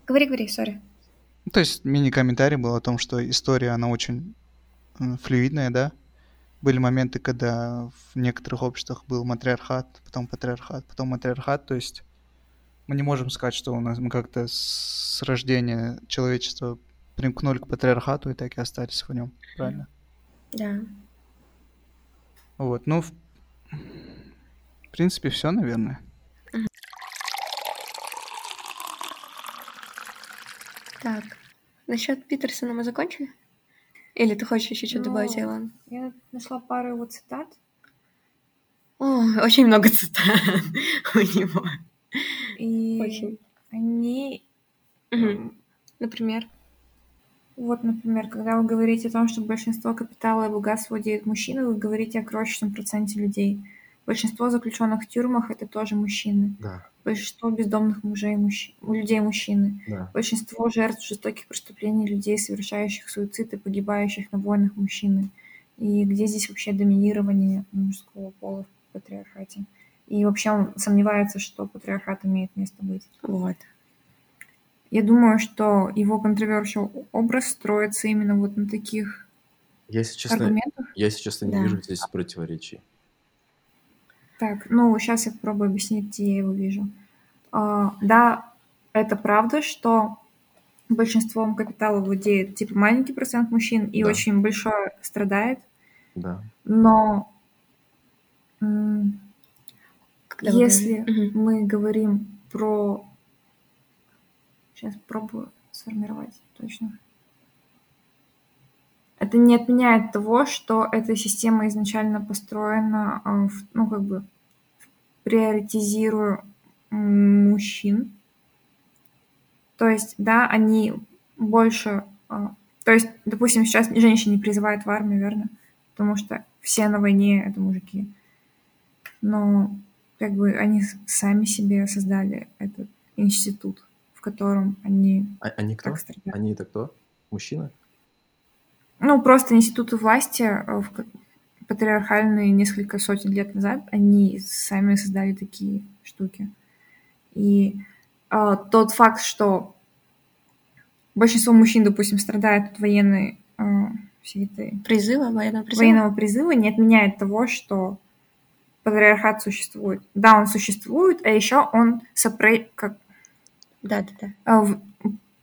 Говори, говори, сори. Ну, то есть мини-комментарий был о том, что история, она очень м, флюидная, да. были моменты, когда в некоторых обществах был матриархат, потом патриархат, потом матриархат, то есть мы не можем сказать, что у нас мы как-то с рождения человечества примкнули к патриархату и так и остались в нем, правильно? Да. Вот, ну, в, в принципе, все, наверное. Так, насчет Питерсона мы закончили? Или ты хочешь еще что-то Ну, добавить, Айлан? Я нашла пару его цитат. О, очень много цитат у него. И Очень. они... М, Например? Вот, например, когда вы говорите о том, что большинство капитала и богатства владеют мужчины, вы говорите о крошечном проценте людей. Большинство заключенных в тюрьмах — это тоже мужчины. Да, Большинство бездомных мужей мужч- людей мужчины. да. Большинство жертв жестоких преступлений людей, совершающих суицид и погибающих на войнах мужчины. И где здесь вообще доминирование мужского пола в патриархате? И вообще он сомневается, что патриархат имеет место быть. Вот. Я думаю, что его controversial образ строится именно вот на таких Я, если честно, аргументах. я, если честно, не Да. вижу здесь противоречий. Так, ну, сейчас я попробую объяснить, где я его вижу. А, да, это правда, что большинством капитала владеет типа маленький процент мужчин и Да. очень большой страдает, Да. но м, если Мгм. мы говорим про... Сейчас пробую сформировать точно. Это не отменяет того, что эта система изначально построена, а, в- ну, как бы, приоритизируя мужчин. То есть, да, они больше... а, То есть, допустим, сейчас женщин не призывают в армию, верно? Потому что все на войне — это мужики. Но как бы они сами себе создали этот институт, в котором они А- они кто? Они это кто? Мужчина? Ну, просто институты власти э, в патриархальные несколько сотен лет назад, они сами создали такие штуки. И э, тот факт, что большинство мужчин, допустим, страдает от военной э, всей этой Призыва, военного призыва? военного призыва, не отменяет того, что патриархат существует. Да, он существует, а еще он сопре... как Да, да, да. э, в-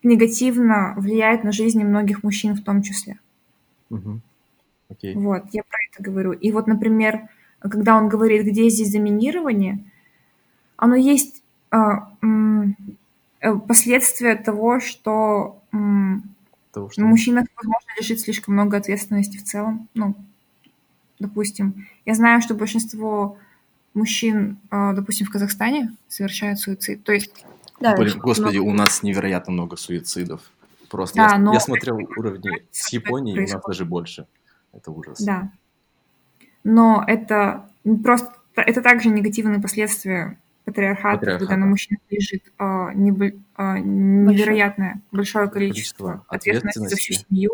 негативно влияет на жизни многих мужчин в том числе. Мгм. Окей. Вот, я про это говорю. И вот, например, когда он говорит, где здесь доминирование, оно есть а, э, последствия того, что Того, что... на мужчинах, возможно, лежит слишком много ответственности в целом. Ну, допустим, я знаю, что большинство мужчин, а, допустим, в Казахстане совершают суицид. То есть Да, господи, много. у нас невероятно много суицидов. Просто Да, я, но я смотрел уровни [LAUGHS] с Японией, у нас даже больше. Это ужас. Да. Но это не просто это также негативные последствия патриархата, Патриархата. когда на мужчинах лежит а, небо- а, невероятное большое количество Количество ответственности за всю семью,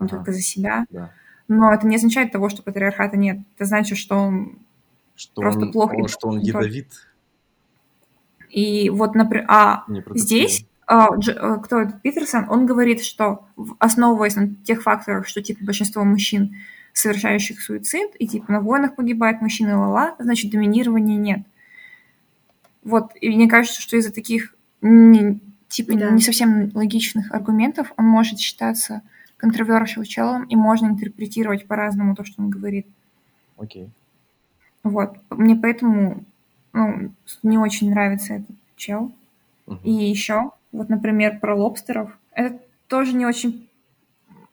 не Ага. только за себя. Да. Но это не означает того, что патриархата нет. Это значит, что он Что Просто он, плохо он- и что он не ядовит, и вот, например, а. Здесь кто этот Питерсон, он говорит, что основываясь на тех факторах, что типа большинство мужчин, совершающих суицид, и типа на войнах погибают мужчины, ла-ла, значит доминирования нет. Вот, и мне кажется, что из-за таких не- типа Да. не совсем логичных аргументов он может считаться controversial челом, и можно интерпретировать по-разному то, что он говорит. Окей. Вот. Мне поэтому ну, не очень нравится этот чел. Мгм. И еще, вот, например, про лобстеров. Это тоже не очень...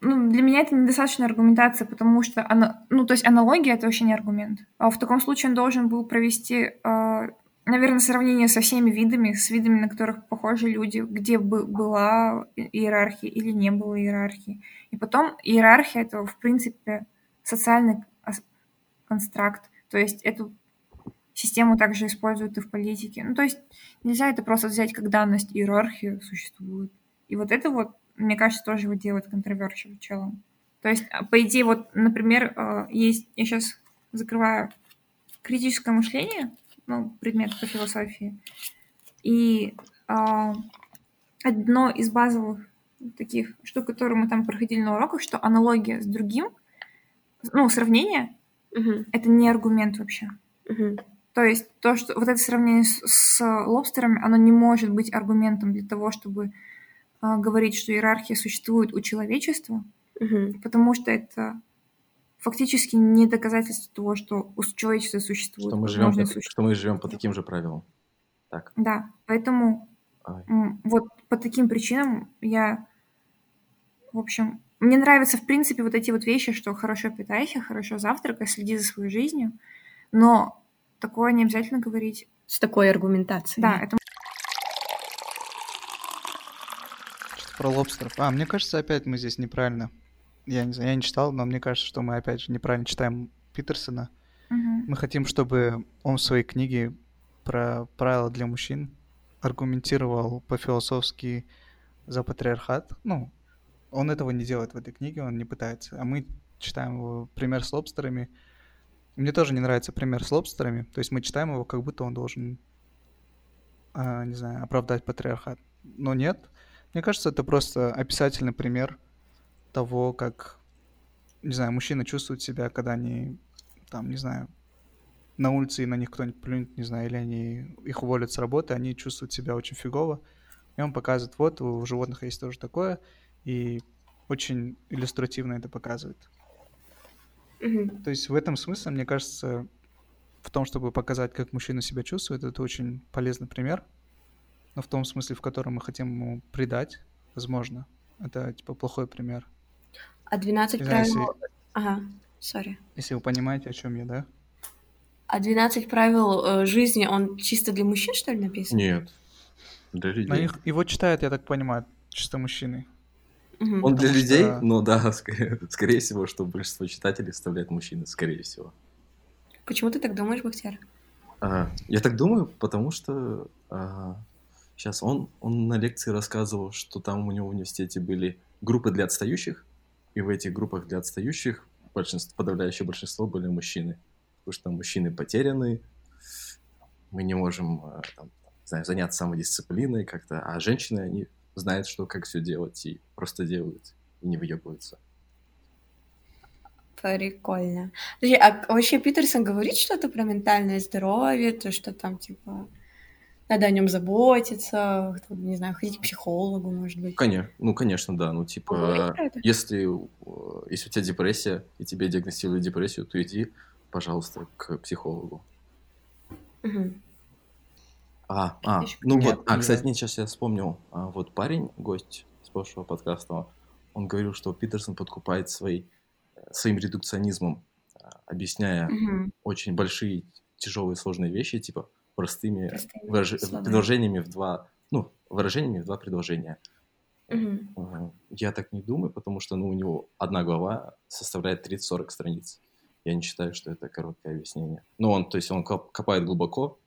Ну, для меня это недостаточная аргументация, потому что, она, ну, то есть аналогия — это вообще не аргумент. А в таком случае он должен был провести, э, наверное, сравнение со всеми видами, с видами, на которых похожи люди, где бы была иерархия или не было иерархии. И потом иерархия — это, в принципе, социальный констракт. То есть эту систему также используют и в политике. Ну, то есть нельзя это просто взять как данность, иерархия существует. И вот это вот, мне кажется, тоже его делает controversial челом. То есть, а, по идее, вот, например, э, есть, я сейчас закрываю критическое мышление, ну, предмет по философии, и а, одно из базовых таких штук, которые мы там проходили на уроках, что аналогия с другим, ну, сравнение, Мгм. это не аргумент вообще. Мгм. То есть то, что вот это сравнение с, с лобстерами, оно не может быть аргументом для того, чтобы а, говорить, что иерархия существует у человечества, Мгм. потому что это фактически не доказательство того, что у человечества существует. Что мы живем по, существует. что мы живем по таким же правилам. Так. Да, поэтому Ай. вот по таким причинам я, в общем, мне нравятся в принципе вот эти вот вещи, что хорошо питайся, хорошо завтракай, следи за своей жизнью, но такое не обязательно говорить. С такой аргументацией. Да, это Что-то про лобстеров. А, мне кажется, опять мы здесь неправильно. Я не знаю, я не читал, но мне кажется, что мы опять же неправильно читаем Питерсона. Мгм. Мы хотим, чтобы он в своей книге про правила для мужчин аргументировал по-философски за патриархат. Ну, он этого не делает в этой книге, он не пытается. А мы читаем его пример с лобстерами. Мне тоже не нравится пример с лобстерами. То есть мы читаем его, как будто он должен, а, не знаю, оправдать патриархат. Но нет. Мне кажется, это просто описательный пример того, как, не знаю, мужчины чувствуют себя, когда они, там, не знаю, на улице и на них кто-нибудь плюнет, не знаю, или они их уволят с работы, они чувствуют себя очень фигово. И он показывает, вот, у животных есть тоже такое, и очень иллюстративно это показывает. То есть в этом смысле, мне кажется, в том, чтобы показать, как мужчина себя чувствует, это очень полезный пример. Но в том смысле, в котором мы хотим ему придать, возможно, это типа плохой пример. А 12 Не знаю, правил... если, Ага, сори. если вы понимаете, о чем я, да? А 12 правил э, жизни, он чисто для мужчин, что ли, написан? Нет. Для На людей. них, его читают, я так понимаю, чисто мужчины. Мгм. Он для Потому людей, что- но да, [LAUGHS] скорее, скорее всего, что большинство читателей составляет мужчины, скорее всего. Почему ты так думаешь, Бахтияр? А, я так думаю, потому что сейчас он, он на лекции рассказывал, что там у него в университете были группы для отстающих, и в этих группах для отстающих большинство, подавляющее большинство были мужчины. Потому что мужчины потеряны, мы не можем а, там, не знаю, заняться самодисциплиной как-то, а женщины, они знают, что как все делать, и просто делают, и не выебываются. Прикольно. Подожди, а вообще Питерсон говорит что-то про ментальное здоровье, то, что там, типа, надо о нем заботиться, там, не знаю, ходить к психологу, может быть. Конечно, ну, конечно, да. Ну, типа, это? если, э, если у тебя депрессия, и тебе диагностируют депрессию, то иди, пожалуйста, к психологу. Мгм. А, а, ну вот, а, кстати, нет, сейчас я вспомнил. А, вот парень, гость с прошлого подкаста, он говорил, что Питерсон подкупает своей, э, своим редукционизмом, а, объясняя Мгм. очень большие, тяжелые, сложные вещи, типа, простыми Простыми выраж- словами. предложениями в два, ну, выражениями в два предложения. Ага. Я так не думаю, потому что ну, у него одна глава составляет 30-40 страниц. Я не считаю, что это короткое объяснение. Но он, то есть он коп- копает глубоко,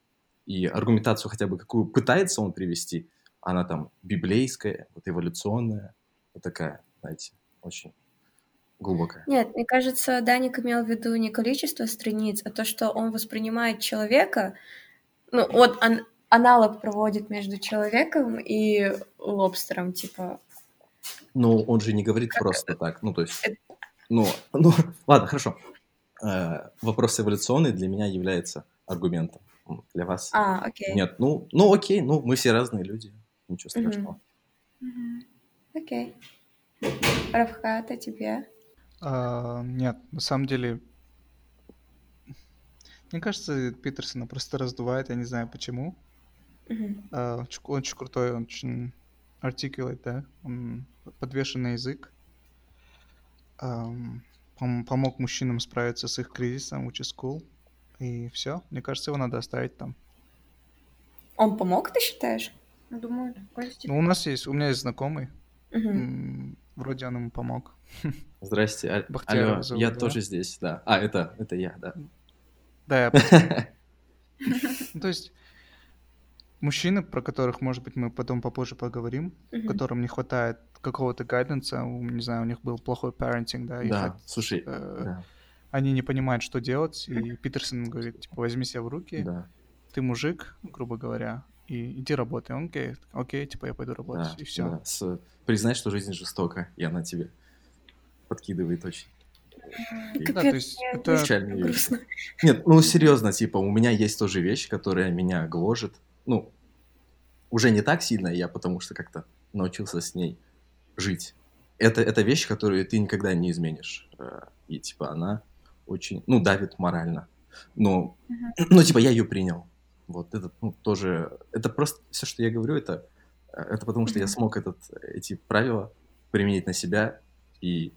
и аргументацию хотя бы какую пытается он привести, она там библейская, вот эволюционная, вот такая, знаете, очень глубокая. Нет, мне кажется, Даник имел в виду не количество страниц, а то, что он воспринимает человека, ну, вот ан- аналог проводит между человеком и лобстером, типа, Но он же не говорит просто так, ну то есть, ну, ну ладно, хорошо. Э, вопрос эволюционный для меня является аргументом. М, Для вас а, окей, Нет, ну, ну окей, ну мы все разные люди, ничего страшного. Окей. Равхат, а тебе? А, нет, на самом деле, мне кажется, Питерсона просто раздувает, я не знаю почему. А, Он очень крутой, он очень articulate, да, он подвешенный язык. Пом- помог мужчинам справиться с их кризисом, which is cool. И все, мне кажется, его надо оставить там. Он помог, ты считаешь? Думаю, Костя. Ну, у нас есть, у меня есть знакомый, м, вроде он ему помог. [LAUGHS] Здрасте, а- Бахтияров алло, зовут, я да? тоже здесь, да. А, это, это я, да. Да, я [LAUGHS] [LAUGHS] Ну, то есть мужчины, про которых, может быть, мы потом попозже поговорим, которым не хватает какого-то гайденса, не знаю, у них был плохой parenting, да, Да, слушай, э, да, они не понимают, что делать, и Питерсон говорит, типа, возьми себя в руки, да, ты мужик, грубо говоря, и иди работай. Он окей, окей, типа, я пойду работать, да, и все. да. С- Признай, что жизнь жестока, и она тебе подкидывает очень И- Да, то есть это- Печальные вещи. Нет, ну серьезно, типа, у меня есть тоже вещь, которая меня гложет. Ну, уже не так сильно, я потому что как-то научился с ней жить. Это, это вещь, которую ты никогда не изменишь. Э, И, типа, она очень, ну, давит морально. Но, Мгм. [CLEARS THROAT] ну, типа, я ее принял. Вот это, ну, тоже... Это просто... Все, что я говорю, это, э, это потому, что я Мгм. смог этот, эти правила применить на себя и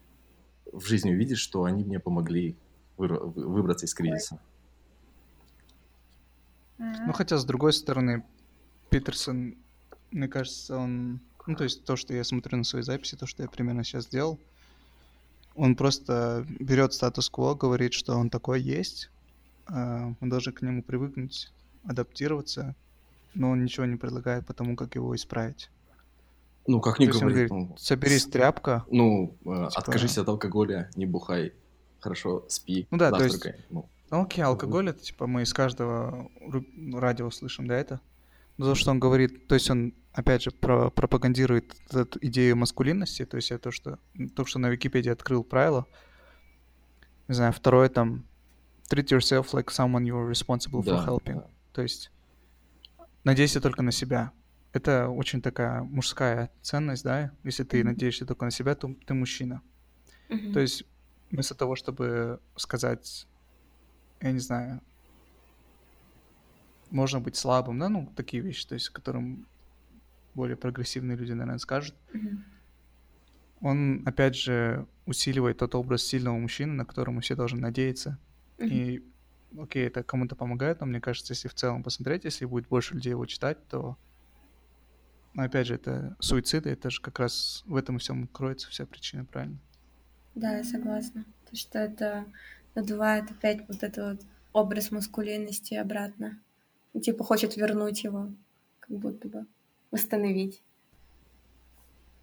в жизни увидеть, что они мне помогли выра- вы- выбраться из кризиса. Ну, хотя, с другой стороны, Питерсон, мне кажется, он... Ну, то есть то, что я смотрю на свои записи, то, что я примерно сейчас сделал, он просто берет статус-кво, говорит, что он такой есть, а, мы должны к нему привыкнуть, адаптироваться, но он ничего не предлагает по тому, как его исправить. Ну, как он говорит, говорит, ну, соберись, тряпка. ну, э, типа- откажись от алкоголя, не бухай, хорошо спи, Ну да, то есть- завтракай. Ну, Ну окей, алкоголь это типа мы из каждого радио слышим, да, это? Но то, что он говорит, то есть он, опять же, про- пропагандирует эту идею маскулинности, то есть это то, что, то, что на Википедии открыл правило. Не знаю, второе там treat yourself like someone you are responsible for да, helping. да. То есть надейся только на себя. Это очень такая мужская ценность, да? Если ты Мгм. надеешься только на себя, то ты мужчина. Мгм. То есть вместо того, чтобы сказать, я не знаю, можно быть слабым, да, ну, такие вещи, то есть, которым более прогрессивные люди, наверное, скажут, Мгм. он, опять же, усиливает тот образ сильного мужчины, на который мы все должны надеяться. Мгм. И, окей, это кому-то помогает, но мне кажется, если в целом посмотреть, если будет больше людей его читать, то, ну, опять же, это суициды, это же как раз в этом всем кроется вся причина, правильно? Да, я согласна. То, что это надувает опять вот этот вот образ маскулинности обратно. И, типа хочет вернуть его, как будто бы восстановить.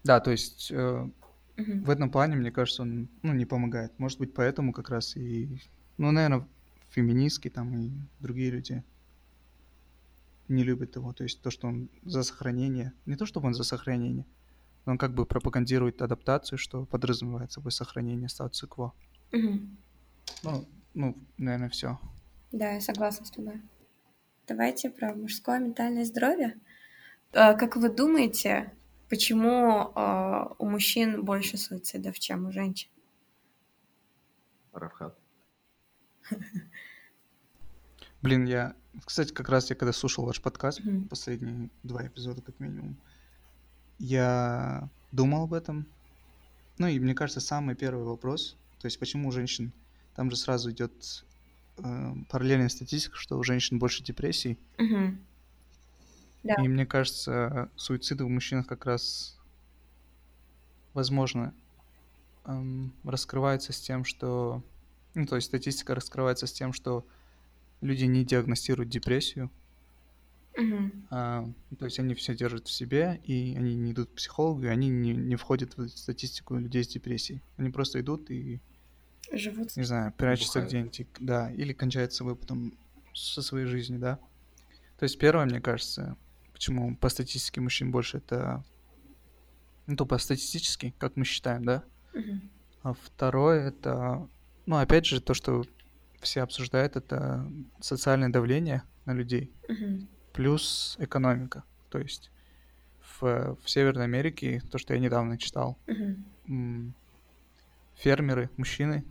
Да, то есть э, Мгм. в этом плане, мне кажется, он ну, не помогает. Может быть, поэтому как раз и, ну, наверное, феминистки там и другие люди не любят его. То есть то, что он за сохранение, не то, чтобы он за сохранение, но он как бы пропагандирует адаптацию, что подразумевает собой сохранение статуса кво. Мгм. Ну, ну, наверное, все. Да, я согласна с тобой. Давайте про мужское ментальное здоровье. А, Как вы думаете, почему а, у мужчин больше суицидов, чем у женщин? Равхат. [LAUGHS] Блин, я, кстати, как раз я когда слушал ваш подкаст, Мгм. последние два эпизода как минимум, я думал об этом. Ну и мне кажется, самый первый вопрос, то есть почему у женщин, там же сразу идет э, параллельная статистика, что у женщин больше депрессий. Мгм. Да. И мне кажется, суициды у мужчин как раз, возможно, эм, раскрываются с тем, что... Ну, то есть статистика раскрывается с тем, что люди не диагностируют депрессию, Мгм. а, то есть они все держат в себе, и они не идут к психологу, и они не, не входят в статистику людей с депрессией. Они просто идут и, Живут. не знаю, прячутся где-нибудь, да, или кончают с собой потом со своей жизнью, да. То есть первое, мне кажется, почему по статистике мужчин больше это... Ну, тупо статистически, как мы считаем, да. Мгм. А второе это, ну, опять же, то, что все обсуждают, это социальное давление на людей Мгм. плюс экономика. То есть в, в Северной Америке, то, что я недавно читал, м, фермеры, мужчины,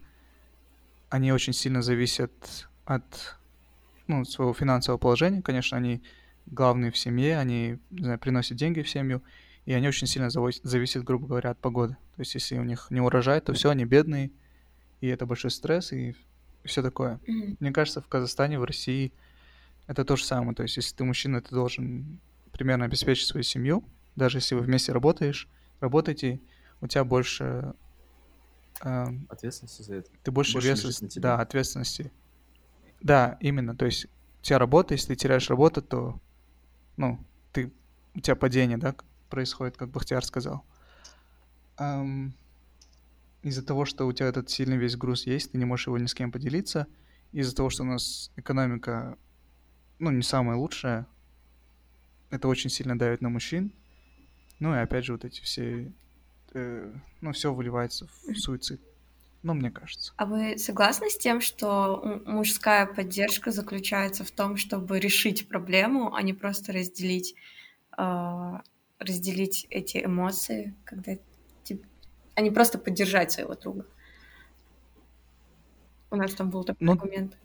они очень сильно зависят от ну, своего финансового положения. Конечно, они главные в семье, они не знаю, приносят деньги в семью, и они очень сильно зависят, грубо говоря, от погоды. То есть, если у них не урожай, то все, они бедные, и это большой стресс, и все такое. Мгм. Мне кажется, в Казахстане, в России это то же самое. То есть, если ты мужчина, ты должен примерно обеспечить свою семью. Даже если вы вместе работаешь, работаете, у тебя больше... э, Ответственность за это. ты больше, Больше тебе. да, ответственности. Да, именно. То есть, у тебя работа, если ты теряешь работу, то, ну, ты, у тебя падение, да, происходит, как Бахтияр сказал. Ам, из-за того, что у тебя этот сильный весь груз есть, ты не можешь его ни с кем поделиться. Из-за того, что у нас экономика, ну, не самая лучшая, это очень сильно давит на мужчин. Ну и опять же вот эти все, э, ну, все выливается в суицид. Ну, мне кажется. А вы согласны с тем, что мужская поддержка заключается в том, чтобы решить проблему, а не просто разделить, а, разделить эти эмоции, когда тип- а не просто поддержать своего друга? У нас там был такой Ну, аргумент.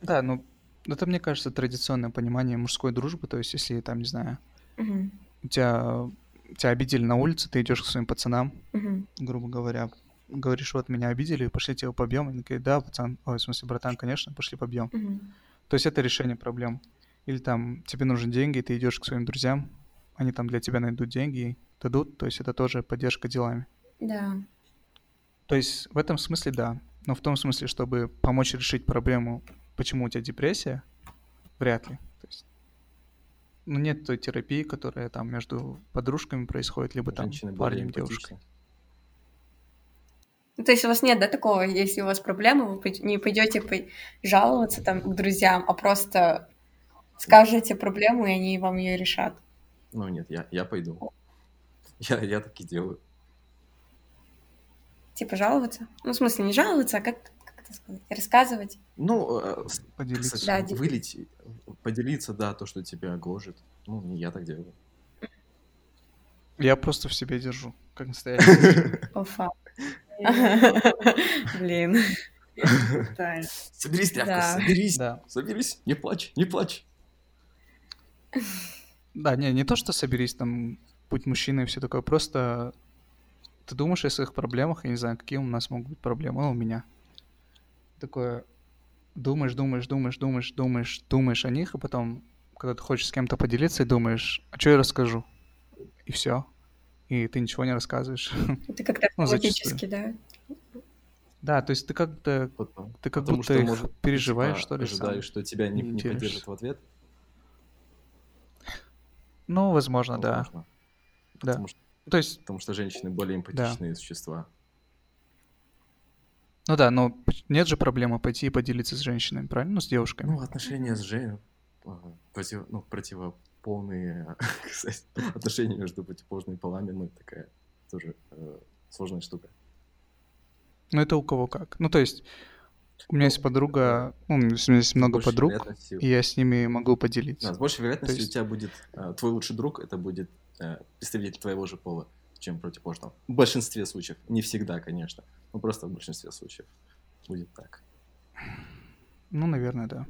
Да, ну, это, мне кажется, традиционное понимание мужской дружбы. То есть, если там, не знаю, Мгм. у тебя, тебя обидели на улице, ты идешь к своим пацанам, Мгм. грубо говоря, говоришь, вот меня обидели, пошлите его побьем. Они такие, да, пацан, ой, в смысле, братан, конечно, пошли побьем. Мгм. То есть это решение проблем. Или там тебе нужны деньги, ты идешь к своим друзьям, они там для тебя найдут деньги, дадут, то есть это тоже поддержка делами. Да. То есть в этом смысле да. Но в том смысле, чтобы помочь решить проблему, почему у тебя депрессия, вряд ли. То есть, ну, нет той терапии, которая там между подружками происходит, либо там Женщины более парнем, девушкой. Ну, то есть у вас нет, да, такого, если у вас проблемы, вы не пойдете по- жаловаться там к друзьям, а просто скажете проблему, и они вам ее решат. Ну нет, я, я пойду. Я, я так и делаю. Типа жаловаться. Ну, в смысле, не жаловаться, а как, как это сказать? Рассказывать. Ну, э, Поделиться. кстати, Да, вылить, поделиться, да, то, что тебя гложет. Ну, я так делаю. Я просто в себе держу, как настоящий. [LAUGHS] Офа. [LAUGHS] Блин. Соберись, тряпка, соберись, Да. соберись, не плачь, не плачь. Да, не, не то, что соберись там, будь мужчиной и все такое, просто ты думаешь о своих проблемах, я не знаю, какие у нас могут быть проблемы, ну, у меня. Такое, думаешь, думаешь, думаешь, думаешь, думаешь, думаешь о них, и потом, когда ты хочешь с кем-то поделиться, и думаешь, а что я расскажу? И все. И ты ничего не рассказываешь. Это как-то [LAUGHS] Ну, автоматически, да? Да, то есть ты как-то, Потом. ты как Потому будто что, их может, переживаешь, типа, что ли, сам. ожидаешь, что тебя не, не поддержат в ответ. Ну, возможно, да. Возможно. Да. Потому, что, То есть, потому что женщины более эмпатичные существа. ну да, но нет же проблемы пойти и поделиться с женщинами, правильно? Ну, с девушками. Ну, отношения с Женей, против, ну, противополные [LAUGHS] кстати, отношения между противоположными полами, ну, такая тоже э, сложная штука. Ну, это у кого как. Ну, то есть, у меня есть подруга, ну, у меня есть много подруг, и я с ними могу Да, поделиться. с большей вероятностью есть- у тебя будет э, твой лучший друг, это будет э, представитель твоего же пола, чем противоположного. В большинстве случаев. Не всегда, конечно. Но просто в большинстве случаев будет так. Ну, наверное, да.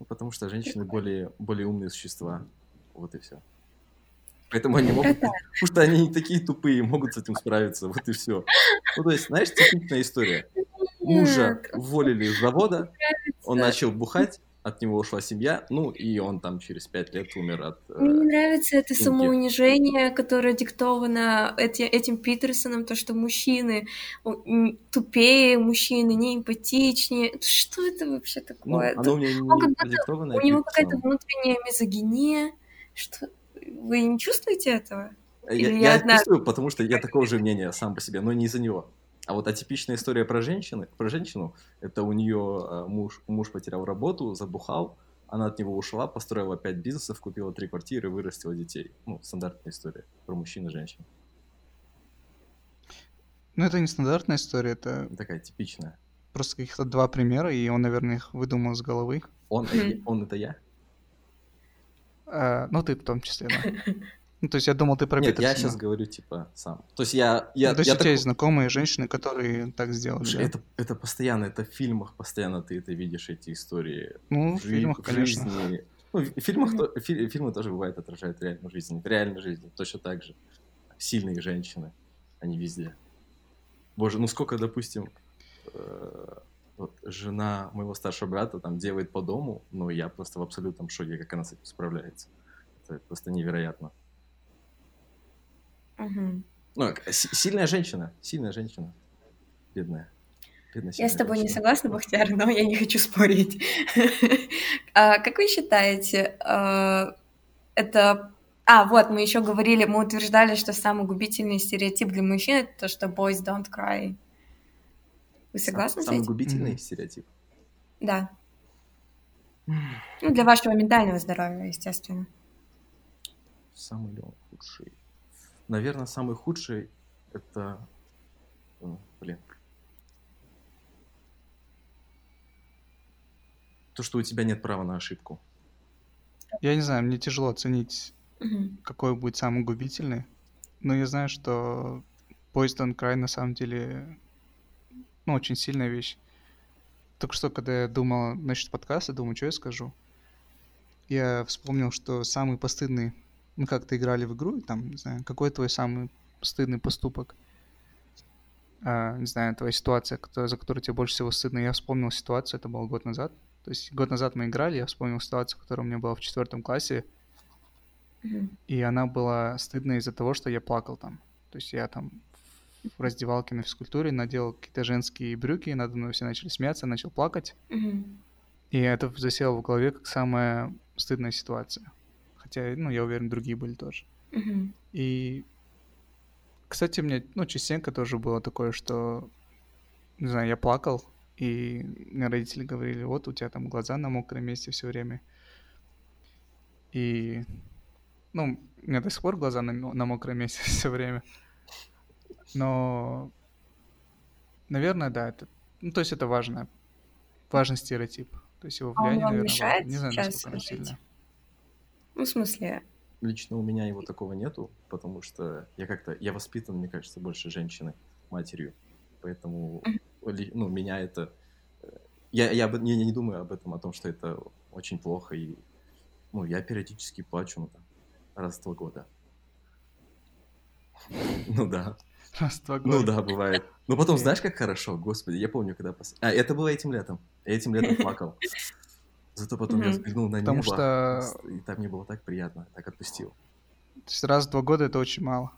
Ну, потому что женщины более, более умные существа. Вот и все. Поэтому они могут... Потому что они не такие тупые, могут с этим справиться. Вот и все. Ну, то есть, знаешь, типичная история. Мужа Нет. уволили из завода, он начал бухать, от него ушла семья, ну, и он там через пять лет умер от... э, Мне не нравится это Инки. самоунижение, которое диктовано эти- этим Питерсоном, то, что мужчины тупее, мужчины не эмпатичнее. Что это вообще Ну, такое? оно у меня не он как. У него какая-то внутренняя мизогиния. Что? Вы не чувствуете этого? Я, Или я я одна- чувствую, потому что я такого же мнения сам по себе, но не из-за него. А вот атипичная история про женщины, про женщину, это у нее муж, муж потерял работу, забухал, она от него ушла, построила пять бизнесов, купила три квартиры, вырастила детей. Ну, стандартная история про мужчин и женщин. Ну, это не стандартная история, это Такая типичная. просто каких-то два примера, и он, наверное, их выдумал с головы. Он, он это я? А, ну, ты в том числе, да. [LAUGHS] Ну, то есть я думал, ты про Нет, я Питерсона. сейчас говорю, типа, сам. То есть я... я, Ну, то есть я у тебя такой- есть знакомые женщины, которые так сделали. Да? Это, это постоянно, это в фильмах постоянно ты это видишь, эти истории. Ну, в жи- фильмах, конечно. жизни. Ну, в фильмах то- фи- фильмы тоже бывает отражают реальную жизнь. В реальной жизни точно так же. Сильные женщины, они везде. Боже, ну сколько, допустим, э, вот жена моего старшего брата там делает по дому, но я просто в абсолютном шоке, как она с этим справляется. Это просто невероятно. Мгм. Ну, сильная женщина, сильная женщина. Бедная. Бедная Я с тобой не согласна, Бахтияр, но я не хочу спорить. [LAUGHS] А Как вы считаете, а, это... А, вот, мы еще говорили, мы утверждали, что самый губительный стереотип для мужчин — это то, что boys don't cry. Вы согласны с Самый этим? губительный Мгм. стереотип. Да. Ну, для вашего ментального здоровья, естественно. Самый ли он худший? Наверное, самый худший это... Ну, блин. То, что у тебя нет права на ошибку. Я не знаю, мне тяжело оценить, какой будет самый губительный. Но я знаю, что поезд он край на самом деле ну, очень сильная вещь. Только что, когда я думал насчет подкаста, думаю, что я скажу, я вспомнил, что самый постыдный мы как-то играли в игру, и там, не знаю, какой твой самый постыдный поступок? А, не знаю, твоя ситуация, за которую тебе больше всего стыдно. Я вспомнил ситуацию, это было год назад. То есть год назад мы играли, я вспомнил ситуацию, которая у меня была в четвертом классе, и она была стыдна из-за того, что я плакал там. То есть я там в раздевалке на физкультуре надел какие-то женские брюки, и надо мной все начали смеяться, начал плакать. Мгм. И это засело в голове как самая стыдная ситуация. Хотя, ну, я уверен, другие были тоже. Мгм. И, кстати, мне, ну, частенько тоже было такое, что, не знаю, я плакал, и мне родители говорили, вот у тебя там глаза на мокром месте все время. И, ну, у меня до сих пор глаза на, на мокром месте [LAUGHS] все время. Но, наверное, да, это, ну, то есть это важно, важный стереотип. То есть его А он влияние, вам наверное, мешает. Не знаю, насколько сильное. Ну, в смысле, Лично у меня его такого нету, потому что я как-то, я воспитан, мне кажется, больше женщиной, матерью. Поэтому, ну, меня это... э, Я, я, я не думаю об этом, о том, что это очень плохо. И, ну, я периодически плачу, ну, там, раз в два года. [LAUGHS] Ну да. Раз, два Ну года. да, бывает. Но потом, знаешь, как хорошо, господи, я помню, когда... пос- А, это было этим летом. Я этим летом плакал. Зато потом я Мгм. взглянул на Потому небо, что- и там мне было так приятно, так отпустил. То есть раз в два года это очень мало.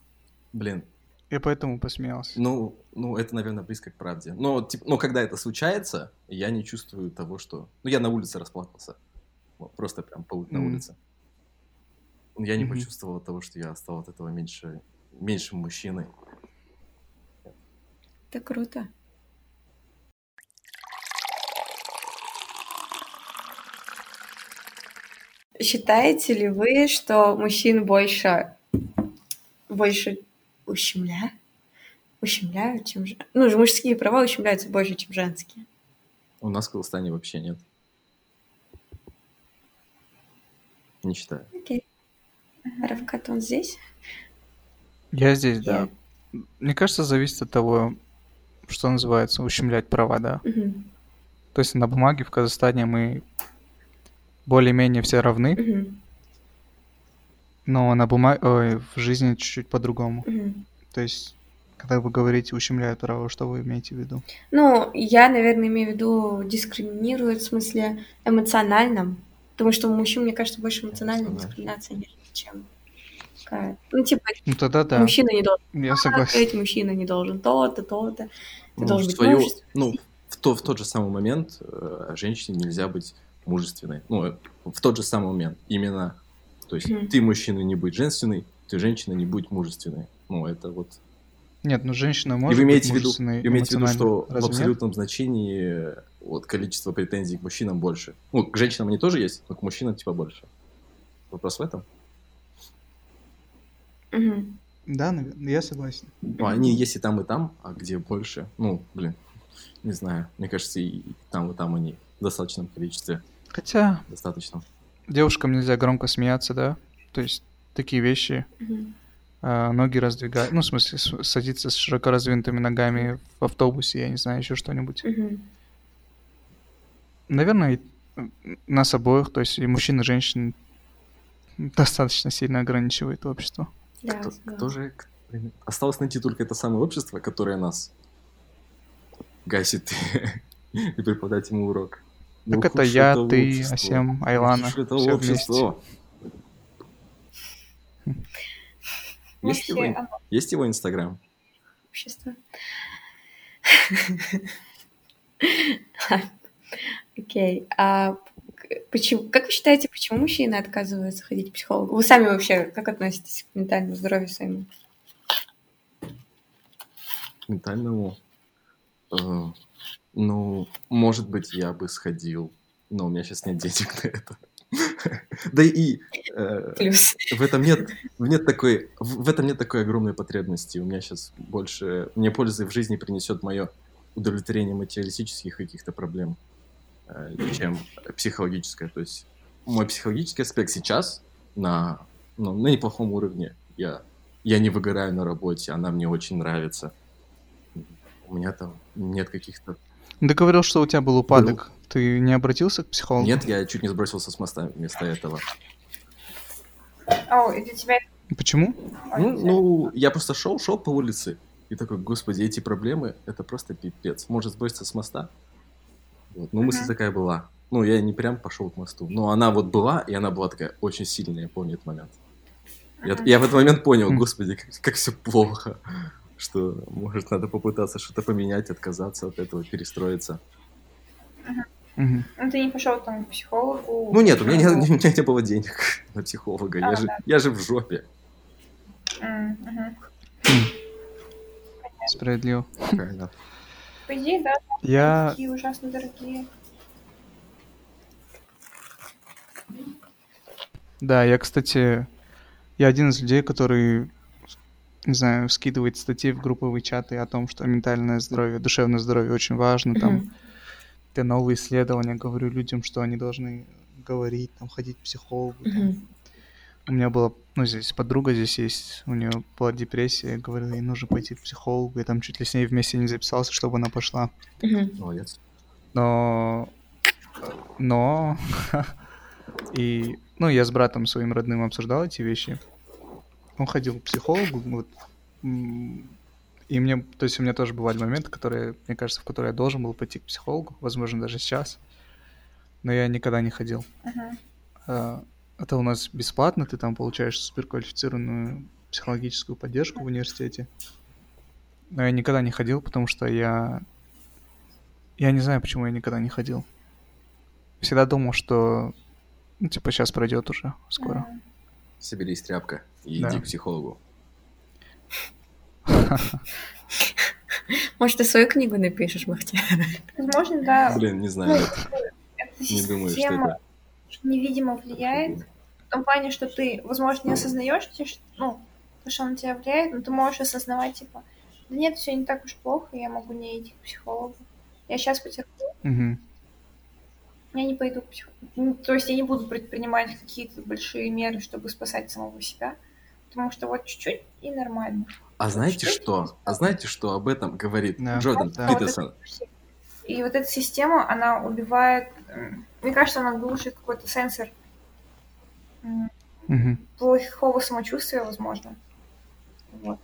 Блин, Я поэтому посмеялся. ну, ну, это, наверное, близко к правде. Но, типа, но когда это случается, я не чувствую того, что... Ну, я на улице расплакался. Вот, просто прям по, на Мгм. улице. Я не Мгм. почувствовал того, что я стал от этого меньше, меньшим мужчиной. это круто. Считаете ли вы, что мужчин больше, больше ущемля... ущемляют, чем... Ну, же мужские права ущемляются больше, чем женские? У нас в Казахстане вообще нет. Не считаю. Окей. Равкат, он здесь? Я здесь, да. Мне кажется, зависит от того, что называется ущемлять права, да. Мгм. То есть на бумаге в Казахстане мы более-менее все равны, Мгм. но на бумаге, ой, в жизни чуть-чуть по-другому. Мгм. То есть, когда вы говорите ущемляют права, что вы имеете в виду? Ну, я, наверное, имею в виду дискриминирует в смысле эмоциональном, потому что у мужчин, мне кажется, больше эмоциональная Эмоционально. дискриминация, нежели чем. Ну, типа, Ну тогда да, мужчина не должен я согласен. плакать, мужчина не должен то-то, то-то. Ты Ну, должен в быть свою- ну, в, то, в тот же самый момент э, женщине нельзя быть мужественной. Ну, э, в тот же самый момент. Именно, то есть Мгм. ты, мужчина, не будь женственной, ты, женщина, не будь мужественной. Ну, это вот... Нет, ну женщина и может вы имеете в быть виду, мужественной и вы имеете в виду, что в Разве нет? абсолютном значении вот, количество претензий к мужчинам больше. Ну, к женщинам они тоже есть, но к мужчинам типа больше. Вопрос в этом? Мгм. Да, наверное, я согласен. Ну, они есть и там, и там, а где больше? Ну, блин, не знаю. Мне кажется, и там, и там они достаточном количестве. Хотя Достаточно. девушкам нельзя громко смеяться, да? То есть такие вещи, а, ноги раздвигать, ну, в смысле, с- садиться с широко развинутыми ногами в автобусе, я не знаю, еще что-нибудь. Мгм. Наверное, нас обоих, то есть и мужчин, и женщин, достаточно сильно ограничивает общество. Да, Кто, согласна. кто же... блин, Осталось найти только это самое общество, которое нас гасит [LAUGHS] и преподать ему урок. Так это я, ты. Асем, Айлана, все общество. Есть Вообще, его, оно есть его инстаграм? общество. [LAUGHS] Окей. А почему, как вы считаете, почему мужчины отказываются ходить к психологу? Вы сами вообще как относитесь к ментальному здоровью своему? К ментальному? Ну, может быть, я бы сходил, но у меня сейчас нет денег на это. [LAUGHS] Да и э, в этом нет, нет такой, в в этом нет такой огромной потребности. У меня сейчас больше, мне пользы в жизни принесет мое удовлетворение материалистических каких-то проблем. э, чем психологическое. То есть мой психологический аспект сейчас на, ну, на неплохом уровне. Я, я не выгораю на работе, она мне очень нравится. У меня там нет каких-то... Ты говорил, что у тебя был упадок. Ты не обратился к психологу? Нет, я чуть не сбросился с моста вместо этого. О, для тебя... Почему? Ну, ну, я просто шел, шел по улице, и такой, господи, эти проблемы, это просто пипец. Может сброситься с моста? Вот. Ну, мысль Мгм. такая была. Ну, я не прям пошел к мосту. Но она вот была, и она была такая очень сильная, я помню этот момент. Я, Мгм. я в этот момент понял, господи, как, все плохо. Что, может, надо попытаться что-то поменять, отказаться от этого, перестроиться. Мгм. Ну, ты не пошел там к психологу. Ну нет, у меня не, у меня не было денег [LAUGHS] на психолога. А, Я же, да. я же в жопе. мгм. Справедливо. Правильно. По идее, да, Я такие ужасно дорогие. Да, я, кстати, я один из людей, который, не знаю, скидывает статьи в групповые чаты о том, что ментальное здоровье, душевное здоровье очень важно. Там те новые исследования, говорю людям, что они должны говорить, там, ходить к психологу. там. У меня была, ну, здесь подруга здесь есть, у нее была депрессия, я говорил, ей нужно пойти к психологу, я там чуть ли с ней вместе не записался, чтобы она пошла. Мгм. Молодец. Но... Но... [LAUGHS] И... Ну, я с братом своим родным обсуждал эти вещи. Он ходил к психологу, вот. м, И мне... То есть у меня тоже бывали моменты, которые, мне кажется, в которые я должен был пойти к психологу, возможно, даже сейчас. Но я никогда не ходил. А, Это у нас бесплатно, ты там получаешь суперквалифицированную психологическую поддержку в университете. Но я никогда не ходил, потому что я... Я не знаю, почему я никогда не ходил. Всегда думал, что... Ну, типа, сейчас пройдет уже скоро. Мгм. Соберись, тряпка, и Да. иди к психологу. Может, ты свою книгу напишешь, Махтяр? Возможно, да, Блин, не знаю, эта не думаю, что это... невидимо влияет. В том плане, что ты, возможно, не осознаешь, ну, то, что он на тебя влияет, но ты можешь осознавать, типа, да нет, все не так уж плохо, я могу не идти к психологу. Я сейчас потерплю, Мгм. я не пойду к психологу. То есть я не буду предпринимать какие-то большие меры, чтобы спасать самого себя, потому что вот чуть-чуть и нормально. А знаете что? А знаете, что об этом говорит Да. Джордан Да. Питерсон? И вот эта система, она убивает... Мне кажется, она глушит какой-то сенсор Мгм. плохого самочувствия, возможно. Вот.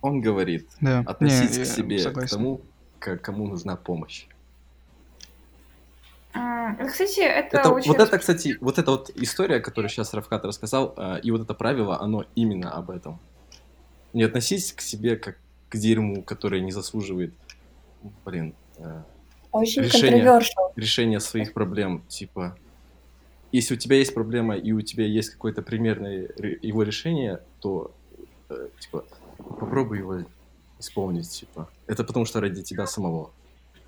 Он говорит, Да. относитесь Не, к себе, к тому, к кому нужна помощь. Кстати, это, Это, очень... вот это, кстати, вот эта вот история, которую сейчас Равкат рассказал, э, и вот это правило, оно именно об этом. Не относись к себе как к дерьму, которое не заслуживает, блин, э, Очень Решение. controversial. решения своих проблем. Типа, если у тебя есть проблема и у тебя есть какое-то примерное его решение, то э, типа попробуй его исполнить. Типа, это потому что ради тебя самого.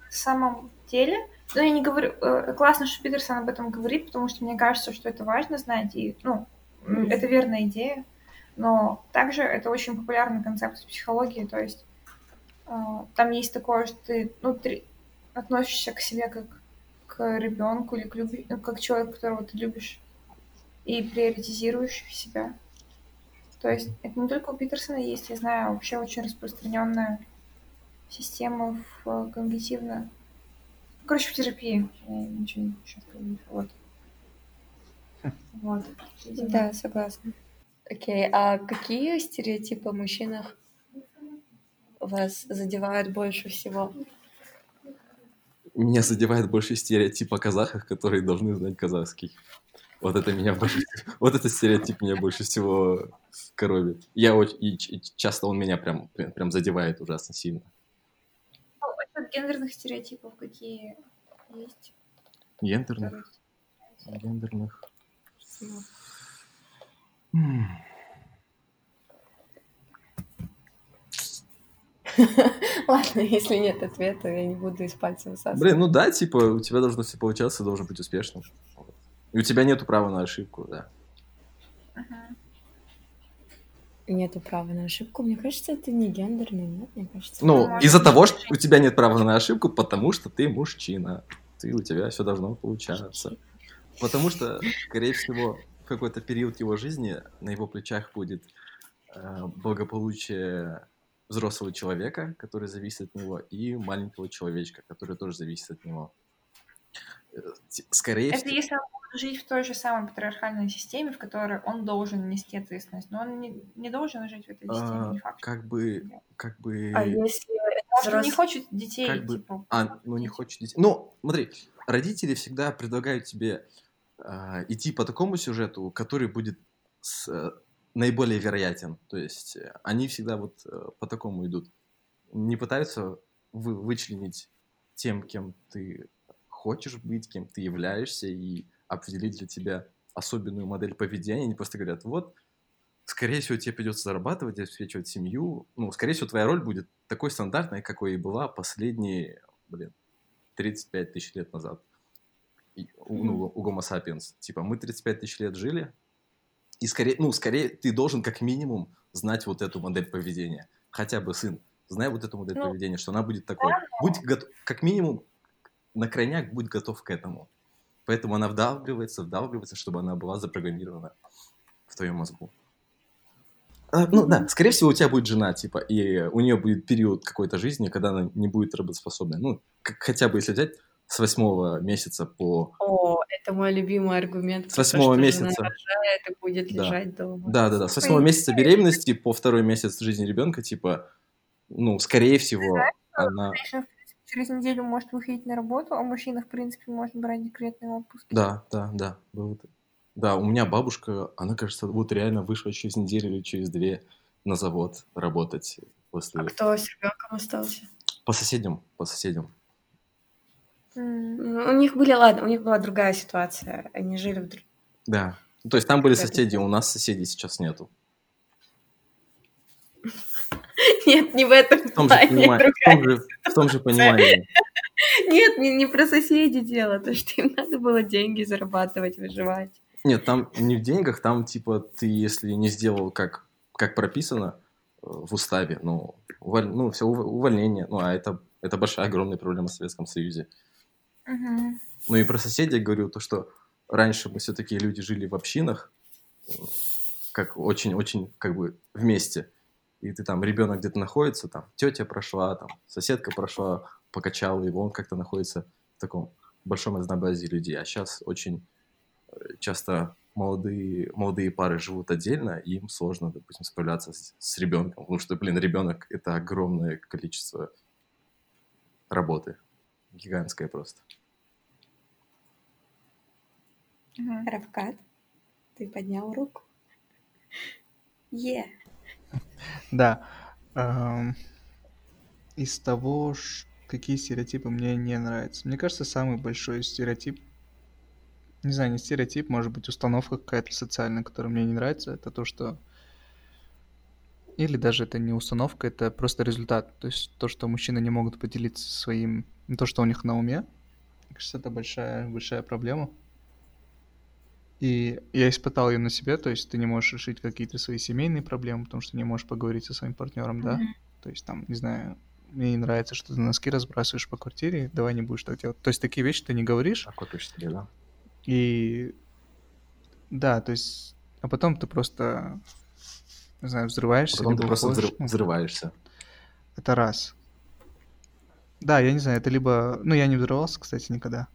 На самом деле... Ну, я не говорю... э, Классно, что Питерсон об этом говорит, потому что мне кажется, что это важно знать. И, ну, м, это верная идея. Но также это очень популярный концепт в психологии. То есть э, там есть такое, что ты, ну, ты относишься к себе как к ребенку или к люби- ну, как человеку, которого ты любишь и приоритизируешь себя. То есть это не только у Питерсона есть, я знаю, вообще очень распространенная система в э, когнитивно... Короче, в терапии. Я ничего не. Вот. Вот. видимо. Да, согласна. Окей, а какие стереотипы о мужчинах вас задевают больше всего? Меня задевает больше стереотип о казахах, которые должны знать казахский. Вот это меня больше... Вот этот стереотип меня больше всего коробит. Я очень... И часто он меня прям, прям, прям задевает ужасно сильно. Гендерных стереотипов какие есть. Гендерных? которые- Гендерных... [LAUGHS] Ладно, если нет ответа, я не буду из пальца высасывать. Блин, ну да, типа, у тебя должно все получаться, должен быть успешным. И у тебя нету права на ошибку, да. Мгм. Нету права на ошибку. Мне кажется, это не гендерный, нет, мне кажется. Ну, из-за того, что у тебя нет права на ошибку, потому что ты мужчина. ты, у тебя все должно получаться. Потому что, скорее всего, в какой-то период его жизни на его плечах будет э, благополучие взрослого человека, который зависит от него, и маленького человечка, который тоже зависит от него. Скорее Это всего... если он будет жить в той же самой патриархальной системе, в которой он должен нести ответственность, но он не, не должен жить в этой системе, а, не факт. Как бы, как бы... А если он не хочет детей, как бы... типа... А, ну не хочет детей. Ну, смотри, родители всегда предлагают тебе э, идти по такому сюжету, который будет с, э, наиболее вероятен. То есть э, они всегда вот э, по такому идут. Не пытаются вы, вычленить тем, кем ты хочешь быть, кем ты являешься, и определить для тебя особенную модель поведения. Они просто говорят, вот, скорее всего, тебе придется зарабатывать, обеспечивать семью. Ну, скорее всего, твоя роль будет такой стандартной, какой и была последние, блин, 35 тысяч лет назад. И, ну, у Homo sapiens. Типа, мы 35 тысяч лет жили, и скорее, ну, скорее ты должен как минимум знать вот эту модель поведения. Хотя бы сын, знай вот эту модель ну, поведения, что она будет такой. Да. Будь готов, как минимум, на крайняк будь готов к этому. Поэтому она вдавливается, вдавливается, чтобы она была запрограммирована в твоем мозгу. А, ну да, скорее всего, у тебя будет жена, типа, и у нее будет период какой-то жизни, когда она не будет работоспособной. Ну, как, хотя бы если взять с восьмого месяца по... О, это мой любимый аргумент. С восьмого месяца. Рожает и будет да. лежать дома. Да, да, да. С восьмого месяца беременности по второй месяц жизни ребенка, типа, ну, скорее всего, она... Через неделю может выходить на работу, а мужчина, в принципе, может брать декретный отпуск. Да, да, да. Да, у меня бабушка, она, кажется, вот реально вышла через неделю или через две на завод работать после... А кто с ребенком остался? По соседям, по соседям. У них были, ладно, у них была другая ситуация. Они жили в... Да. То есть там были соседи, у нас соседей сейчас нету. [LAUGHS] Нет, не в этом в том плане. Же понимании, в, том же, в том же понимании. [LAUGHS] Нет, не, не про соседей дело, то что им надо было деньги зарабатывать, выживать. Нет, там не в деньгах, там типа ты, если не сделал как, как прописано э, в уставе, ну, уволь, ну все увольнение, ну, а это, это большая, огромная проблема в Советском Союзе. Угу. Ну и про соседей говорю, то, что раньше мы все-таки люди жили в общинах, как очень-очень как бы вместе. И ты там, ребенок где-то находится, там, тетя прошла, там, соседка прошла, покачала его, он как-то находится в таком большом разнообразии людей. А сейчас очень э, часто молодые, молодые пары живут отдельно, и им сложно, допустим, справляться с, с ребенком, потому что, блин, ребенок — это огромное количество работы гигантская просто. Равкат, ты поднял руку. Е. Yeah. Да. Из того, какие стереотипы мне не нравятся. Мне кажется, самый большой стереотип, не знаю, не стереотип, может быть, установка какая-то социальная, которая мне не нравится, это то, что или даже это не установка, это просто результат. То есть то, что мужчины не могут поделиться своим, то, что у них на уме. Мне кажется, это большая, большая проблема. И я испытал ее на себе, то есть ты не можешь решить какие-то свои семейные проблемы, потому что не можешь поговорить со своим партнером, да? Mm-hmm. То есть там, не знаю, мне не нравится, что ты носки разбрасываешь по квартире, давай не будешь так делать. То есть такие вещи ты не говоришь. А копишь себе, да? И да, то есть, а потом ты просто не знаю, взрываешься. Потом ты просто взрыв, взрываешься. Это раз. Да, я не знаю, это либо... Ну, я не взрывался, кстати, никогда.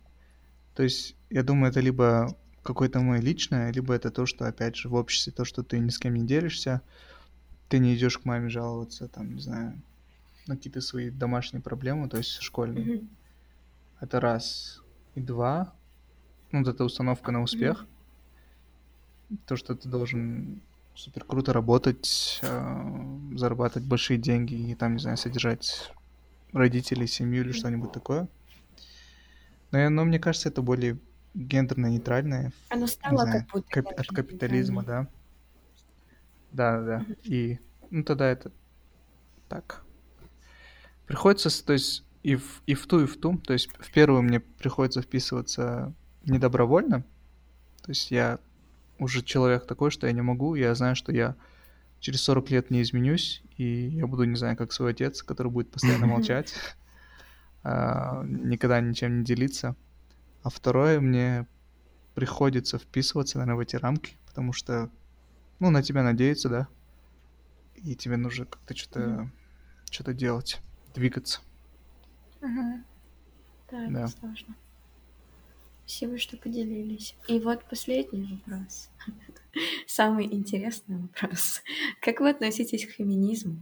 То есть, я думаю, это либо какое-то мое личное, либо это то, что, опять же, в обществе, то, что ты ни с кем не делишься, ты не идешь к маме жаловаться, там, не знаю, на какие-то свои домашние проблемы, то есть школьные. Mm-hmm. Это раз. И два, ну, вот эта установка на успех. Mm-hmm. То, что ты должен супер круто работать, э, зарабатывать большие деньги и там, не знаю, содержать родителей, семью или что-нибудь такое. Но, но мне кажется, это более гендерно-нейтральное. Оно стало знаю, как будто кап- от капитализма, да. Да, да. И ну тогда это так. Приходится, то есть и в, и в ту, и в ту. То есть в первую мне приходится вписываться недобровольно. То есть я уже человек такой, что я не могу, я знаю, что я через 40 лет не изменюсь, и я буду, не знаю, как свой отец, который будет постоянно [LAUGHS] молчать, а, никогда ничем не делиться. А второе, мне приходится вписываться, наверное, в эти рамки, потому что, ну, на тебя надеются, да, и тебе нужно как-то что-то Мгм. что-то делать, двигаться. Мгм. Да, это Да. сложно. Спасибо, что поделились. И вот последний вопрос. [LAUGHS] Самый интересный вопрос. Как вы относитесь к феминизму?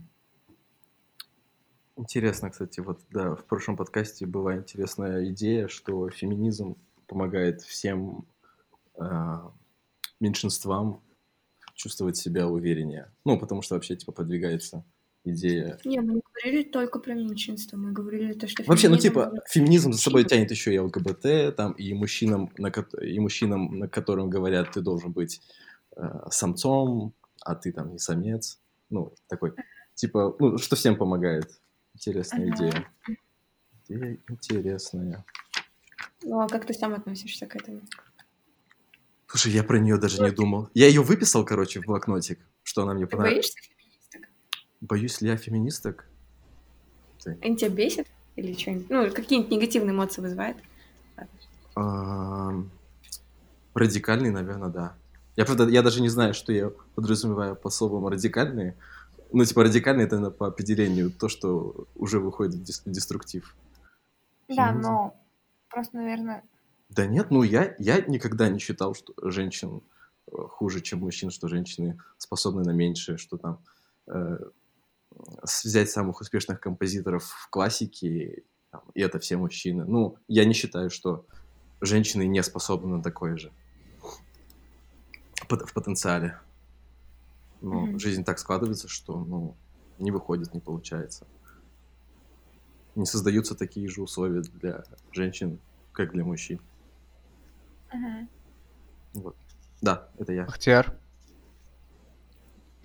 Интересно, кстати, вот да, в прошлом подкасте была интересная идея, что феминизм помогает всем а, меньшинствам чувствовать себя увереннее. Ну, потому что вообще, типа, продвигается идея... Не, мы не говорили только про меньшинство, мы говорили то, что Вообще, ну, типа, феминизм за собой тянет еще и ЛГБТ, там, и мужчинам, на, ко- и мужчинам, на которым говорят, ты должен быть э, самцом, а ты там не самец. Ну, такой, типа, ну, что всем помогает. Интересная Ага. идея. Идея интересная. Ну, а как ты сам относишься к этому? Слушай, я про нее даже не думал. Я ее выписал, короче, в блокнотик, что она мне Ты понравилась. боишься феминисток? Боюсь ли я феминисток? Они тебя бесят? Или что-нибудь? Ну, какие-нибудь негативные эмоции вызывает? Ам, Радикальный, наверное, да. Я, правда, я даже не знаю, что я подразумеваю по словам радикальные. Ну, типа, радикальный это наверное, по определению то, что уже выходит в дес- деструктив. Да, Феминизм. но просто, наверное, Да нет, ну я, я никогда не считал, что женщин э, хуже, чем мужчин, что женщины способны на меньшее, что там э, взять самых успешных композиторов в классике, там, и это все мужчины. Ну, я не считаю, что женщины не способны на такое же в потенциале. Но Мгм. жизнь так складывается, что ну, не выходит, не получается. Не создаются такие же условия для женщин, как для мужчин. мгм. Вот. Да, это я. Ахтиар,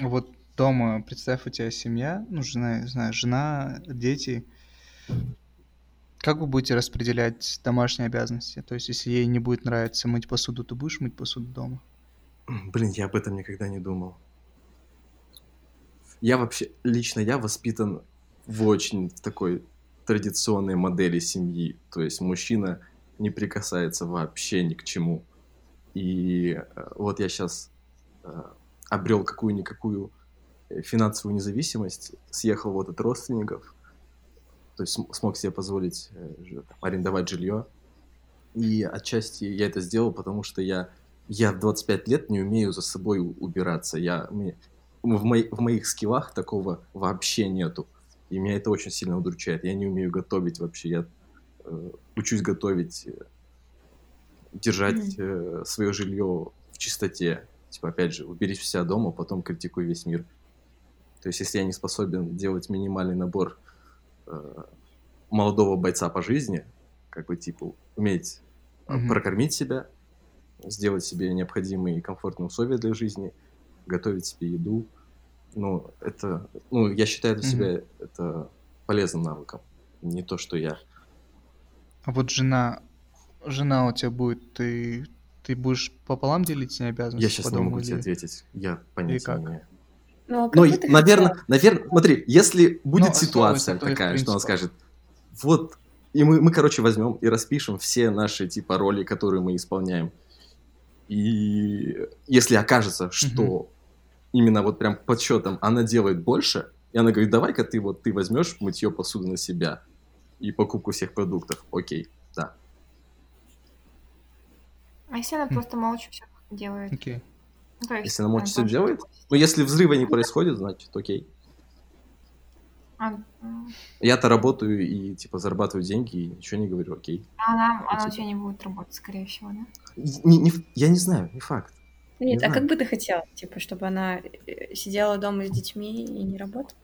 вот дома, представь, у тебя семья, ну, жена, не знаю, жена, дети. Как вы будете распределять домашние обязанности? То есть, если ей не будет нравиться мыть посуду, ты будешь мыть посуду дома? Блин, я об этом никогда не думал. Я вообще, лично я воспитан в очень такой традиционной модели семьи. То есть мужчина не прикасается вообще ни к чему. И э, вот я сейчас обрел какую-никакую э, финансовую независимость, съехал вот от родственников, то есть см- смог себе позволить э, арендовать жилье. И отчасти я это сделал, потому что я я в 25 лет не умею за собой убираться. Я, в, мои- в моих скиллах такого вообще нету. И меня это очень сильно удручает. Я не умею готовить вообще. Я э, учусь готовить, э, держать свое жилье в чистоте. Типа, опять же, уберись у себя дома, потом критикуй весь мир. То есть, если я не способен делать минимальный набор э, молодого бойца по жизни, как бы, типа, уметь э, Мгм. прокормить себя, сделать себе необходимые и комфортные условия для жизни, готовить себе еду. Ну, это, ну, я считаю для себя это полезным навыком. Не то, что я. А вот жена, жена у тебя будет, ты, ты будешь пополам делить с ней обязанности Я сейчас по не могу тебе или- ответить. Я понятия как? не имею. Ну, а как Ну, наверное, наверное, смотри, если будет основываясь ситуация на твоих такая, что он принципах. скажет, вот, и мы, мы, короче, возьмем и распишем все наши, типа, роли, которые мы исполняем. И если окажется, что именно вот прям подсчетом она делает больше, и она говорит, давай-ка ты вот, ты возьмешь мытье посуды на себя и покупку всех продуктов, окей, да. А если она просто молча все делает? Окей. Ну, Если она молча тоже- делает? Ну, если взрыва не происходит, значит, окей. А, Я-то работаю и, типа, зарабатываю деньги, и ничего не говорю, окей. Она, она у типа- тебя не будет работать, скорее всего, да? Не- не я не знаю, не факт. Нет, Не а как знаю. бы ты хотела? Типа, чтобы она э, сидела дома с детьми и не работала?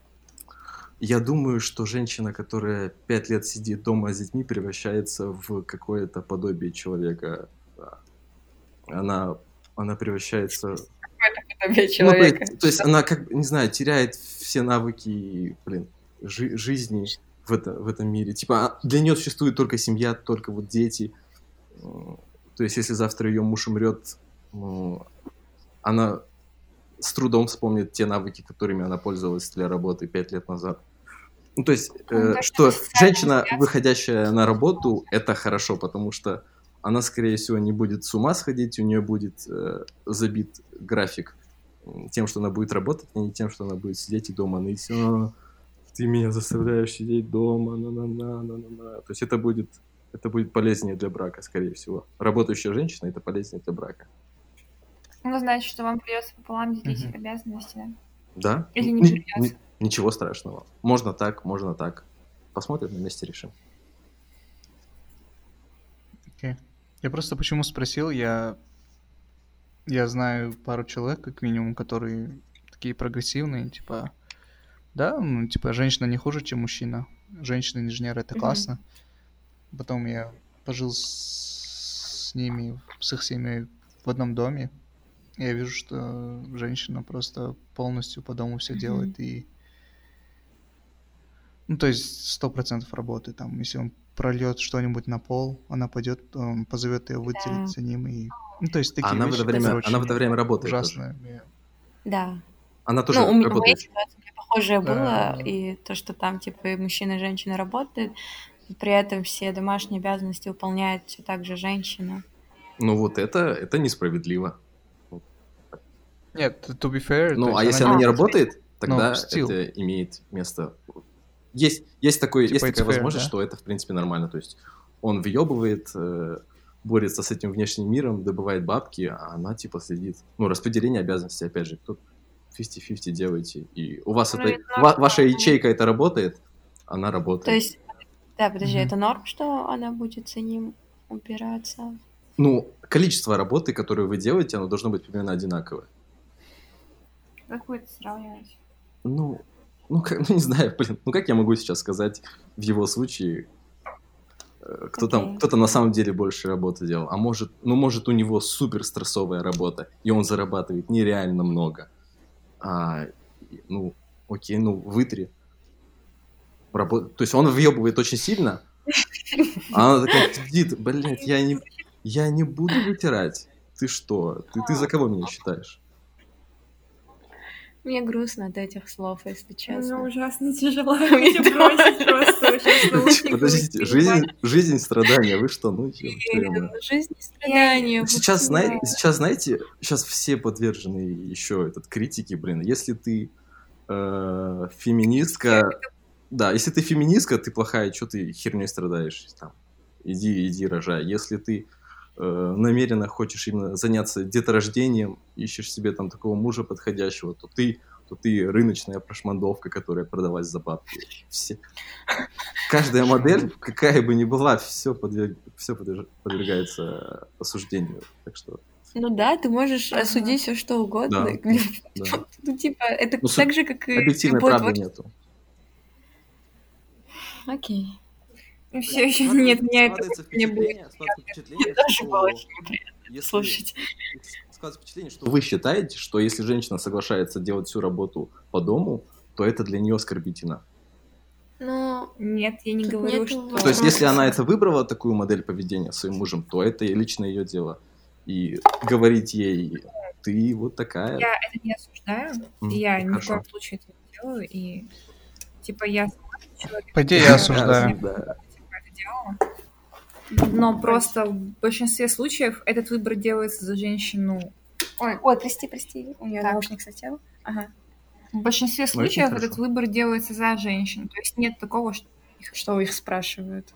Я думаю, что женщина, которая пять лет сидит дома с детьми, превращается в какое-то подобие человека. Она, она превращается... Подобие Ну, то, человека. есть, то есть она, как, бы, не знаю, теряет все навыки, блин, жи- жизни в, это, в этом мире. Типа а для нее существует только семья, только вот дети. То есть если завтра ее муж умрет, ну, она с трудом вспомнит те навыки, которыми она пользовалась для работы пять лет назад. Ну, то есть, э, то, что женщина, выходящая на работу, это хорошо, потому что она, скорее всего, не будет с ума сходить, у нее будет э, забит график тем, что она будет работать, а не тем, что она будет сидеть и дома ныть. «А, ты меня заставляешь сидеть дома, на-на-на-на-на-на. То есть это будет, это будет полезнее для брака, скорее всего. Работающая женщина — это полезнее для брака. Ну, значит, что вам придется пополам делить Мгм. обязанности, да? Или не придется? ни- Ничего страшного. Можно так, можно так. Посмотрим, на месте решим. Окей. Я просто почему спросил, я... Я знаю пару человек, как минимум, которые такие прогрессивные, типа... Да, ну, типа, женщина не хуже, чем мужчина. Женщина-инженер — это Мгм. классно. Потом я пожил с... с ними, с их семьей в одном доме. Я вижу, что женщина просто полностью по дому все Мгм. делает и... Ну, то есть сто процентов работы. Там, если он прольет что-нибудь на пол, она пойдет, он позовет ее вытереть Да. за ним и... Ну, то есть такие она в вещи, это время, она в это время работает. ужасные. Да. Она тоже ну, в работает. у меня похожее Да. было, и то, что там, типа, и мужчина и женщина работают, и при этом все домашние обязанности выполняет все так же женщина. Ну вот это, это несправедливо. Нет, to be fair... Ну, а если она не не работает, тогда Ну, это имеет место. Есть, есть, такой, Типа есть такая fair, возможность, да? что это, в принципе, нормально. То есть он въебывает, э, борется с этим внешним миром, добывает бабки, а она, типа, следит. Ну, распределение обязанностей, опять же, тут 50-50 делаете. И у вас Ну, это, это ва- ваша ячейка это работает, она работает. То есть, да, подожди, Мгм. это норм, что она будет за ним убираться? Ну, количество работы, которую вы делаете, оно должно быть примерно одинаковое. Как вы это сравниваете? Ну, ну, как, [LAUGHS] ну, не знаю, блин, ну как я могу сейчас сказать в его случае, э, кто там, Окей. кто-то на самом деле больше работы делал, а может, ну, может, у него супер стрессовая работа, и он зарабатывает нереально много. А, ну, окей, ну, вытри. Рабо- То есть он въебывает очень сильно, а она такая сидит, блядь, я не, я не буду вытирать. Ты что? Ты, ты за кого меня считаешь? Мне грустно от этих слов, если честно. Ну, ужасно тяжело. [LAUGHS] Мне бросить просто [LAUGHS] Подождите, жизнь, жизнь страдания, вы что, ну? Жизнь и страдания. Сейчас, сейчас, знаете, сейчас все подвержены еще этот критике, блин. Если ты э, феминистка, да, если ты феминистка, ты плохая, что ты херней страдаешь там? Иди, иди, рожай. Если ты намеренно хочешь именно заняться деторождением, ищешь себе там такого мужа подходящего, то ты то ты рыночная прошмандовка, которая продалась за бабки. Все. Каждая модель, какая бы ни была, все, подверг... все подвергается осуждению. Так что, Ну да, ты можешь Ага. осудить все что угодно. Да, [LAUGHS] да. Ну, типа, это Ну, так же, как и объективной правды нету. Окей. Все еще нет, меня это не будет. Мне Тоже было очень неприятно слушать. Складывается впечатление, что вы считаете, что если женщина соглашается делать всю работу по дому, то это для нее оскорбительно. Ну, Нет, я не Тут говорю, нету что... То есть, если она это выбрала, такую модель поведения своим мужем, то это лично ее дело. И говорить ей, ты вот такая. Я это не осуждаю, и я ни в коем случае это не делаю, и типа я По идее, я Да, осуждаю. Да. Типа, это делала. Но просто в большинстве случаев этот выбор делается за женщину. Ой, ой, прости, прости, у меня Так. наушник слетел. Ага. в большинстве очень случаев этот выбор делается за женщину. То есть нет такого, что Что их спрашивают?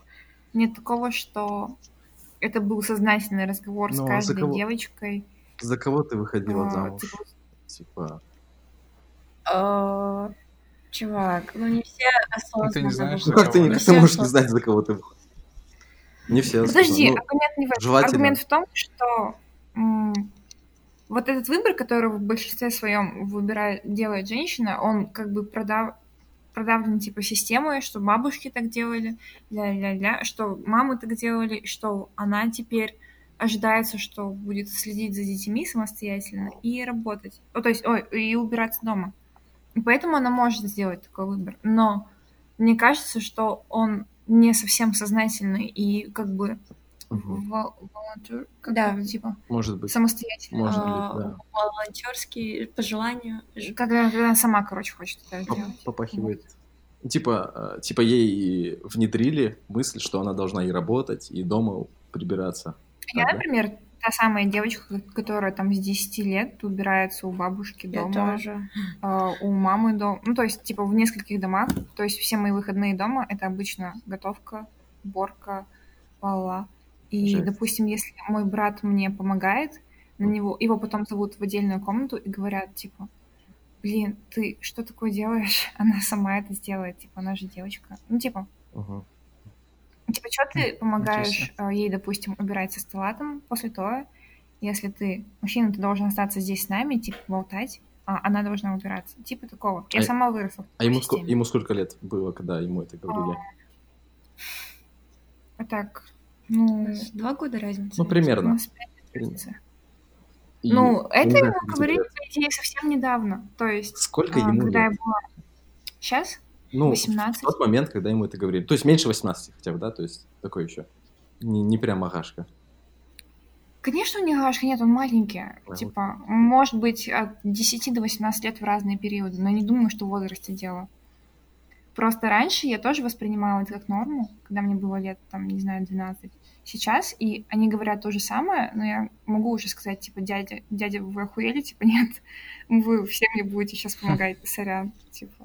нет такого, что это был сознательный разговор с Ну, а за каждой кого? девочкой. За кого ты выходила а, замуж? типа, Типа, А, Чувак, ну не все осознанно. ты не знаешь, ну как ты, не- ты можешь не осознанно. знать, за кого ты выходишь? Не все. Подожди, Ну, аргумент не в этом. Аргумент в том, что м, вот этот выбор, который в большинстве своем выбирает, делает женщина, он как бы продав, продавлен типа системой, что бабушки так делали, ля-ля-ля, что мамы так делали, и что она теперь ожидается, что будет следить за детьми самостоятельно и работать. Ну, то есть, ой, и убираться дома. Поэтому она может сделать такой выбор. Но мне кажется, что он не совсем сознательный и как бы волонтер, как Да. типа, Может быть. самостоятельно. Может А, быть, да. Волонтерский по желанию. Когда, когда она сама, короче, хочет это Поп- делать. Попахивает. Типа, э, типа ей внедрили мысль, что она должна и работать, и дома прибираться. Я, например, та самая девочка, которая там с 10 лет убирается у бабушки Я дома, тоже. а, у мамы дома. Ну, то есть, типа, в нескольких домах. То есть, все мои выходные дома — это обычно готовка, уборка, ла И, Жесть. допустим, если мой брат мне помогает, на него, его потом зовут в отдельную комнату и говорят, типа, блин, ты что такое делаешь? [LAUGHS] Она сама это сделает, типа, она же девочка. Ну, типа, Мгм. Типа, что ты помогаешь э, ей, допустим, убирать со стола там после того, если ты мужчина, ты должен остаться здесь с нами, типа, болтать, а она должна убираться. Типа такого. Я А- сама выросла в А ему, системе. ему сколько лет было, когда ему это говорили? А так, ну, Два года разницы. Ну, у примерно. нас пять разницы. И- Ну, я это ему говорили, по идее, совсем недавно. То есть, Сколько а, ему когда я лет? была... Сейчас? Ну, в 18. тот момент, когда ему это говорили. То есть меньше 18 хотя бы, да? То есть такой еще. Не, не прям агашка. Конечно, у него Гашка нет, он маленький. Ага. Типа, может быть, от 10 до 18 лет в разные периоды, но не думаю, что в возрасте дело. Просто раньше я тоже воспринимала это как норму, когда мне было лет, там, не знаю, 12. Сейчас, и они говорят то же самое, но я могу уже сказать, типа, дядя, дядя, вы охуели? Типа, нет, вы все мне будете сейчас помогать, [LAUGHS] сорян, типа.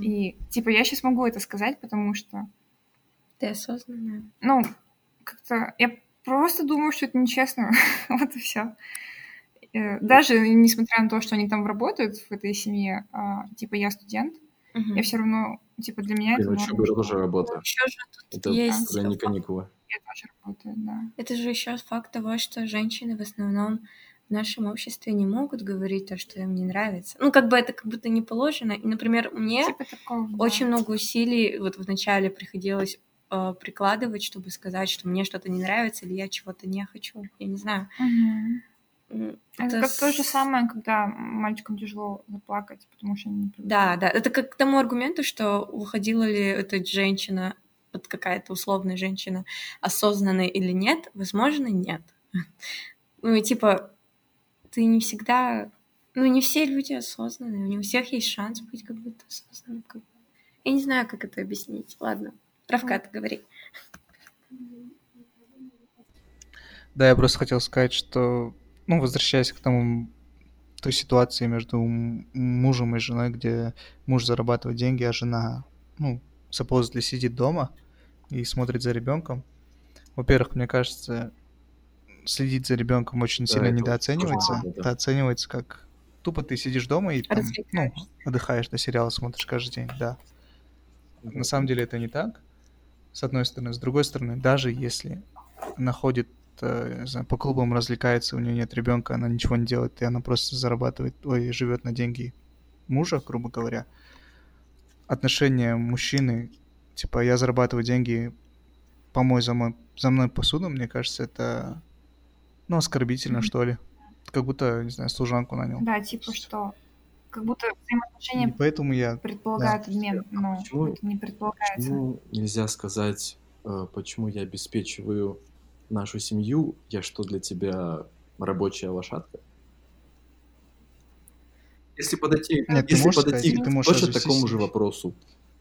И, типа, я сейчас могу это сказать, потому что, Ты осознанная. ну, как-то я просто думаю, что это нечестно. [LAUGHS] вот и все. Даже несмотря на то, что они там работают в этой семье, а, типа я студент, Мгм. я все равно, типа для меня это Блин, норма, учеба что тоже работа. Еще же тут Это есть уже не каникулы. я тоже работаю, да. Это же еще факт того, что женщины в основном в нашем обществе не могут говорить то, что им не нравится. Ну, как бы это как будто не положено. И, например, мне Типа такого, да. очень много усилий вот вначале приходилось э, прикладывать, чтобы сказать, что мне что-то не нравится или я чего-то не хочу. Я не знаю. Мгм. М, Это, как то же с- самое, когда мальчикам тяжело заплакать, потому что они не привыкли. Да, да. Это как к тому аргументу, что выходила ли эта женщина, вот какая-то условная женщина, осознанная или нет, возможно, нет. [LAUGHS] Ну и типа, ты не всегда... Ну, не все люди осознанные, не у всех есть шанс быть как будто осознанным. как. Я не знаю, как это объяснить. Ладно, Равкат, говори. Да, я просто хотел сказать, что, ну, возвращаясь к тому, той ситуации между мужем и женой, где муж зарабатывает деньги, а жена, ну, supposedly сидит дома и смотрит за ребенком. Во-первых, мне кажется, следить за ребенком очень Да, сильно недооценивается. да. Это оценивается как тупо ты сидишь дома и там, ну, отдыхаешь, на сериалы смотришь каждый день, да. На самом деле это не так, с одной стороны. С другой стороны, даже если она ходит э, не знаю, по клубам, развлекается, у нее нет ребенка, она ничего не делает, и она просто зарабатывает, ой, живет на деньги мужа, грубо говоря, отношение мужчины, типа, я зарабатываю деньги, помой за, мой, за мной посуду, мне кажется, это, ну, оскорбительно, Мгм. что ли. Как будто, не знаю, служанку нанял. Да, типа что, как будто И взаимоотношения поэтому я предполагают обмен, но Почему- это не предполагается. Почему нельзя сказать, э, почему я обеспечиваю нашу семью? Я что, для тебя рабочая лошадка? Если подойти, Нет, ты если можешь подойти сказать, к ты можешь точно такому же вопросу,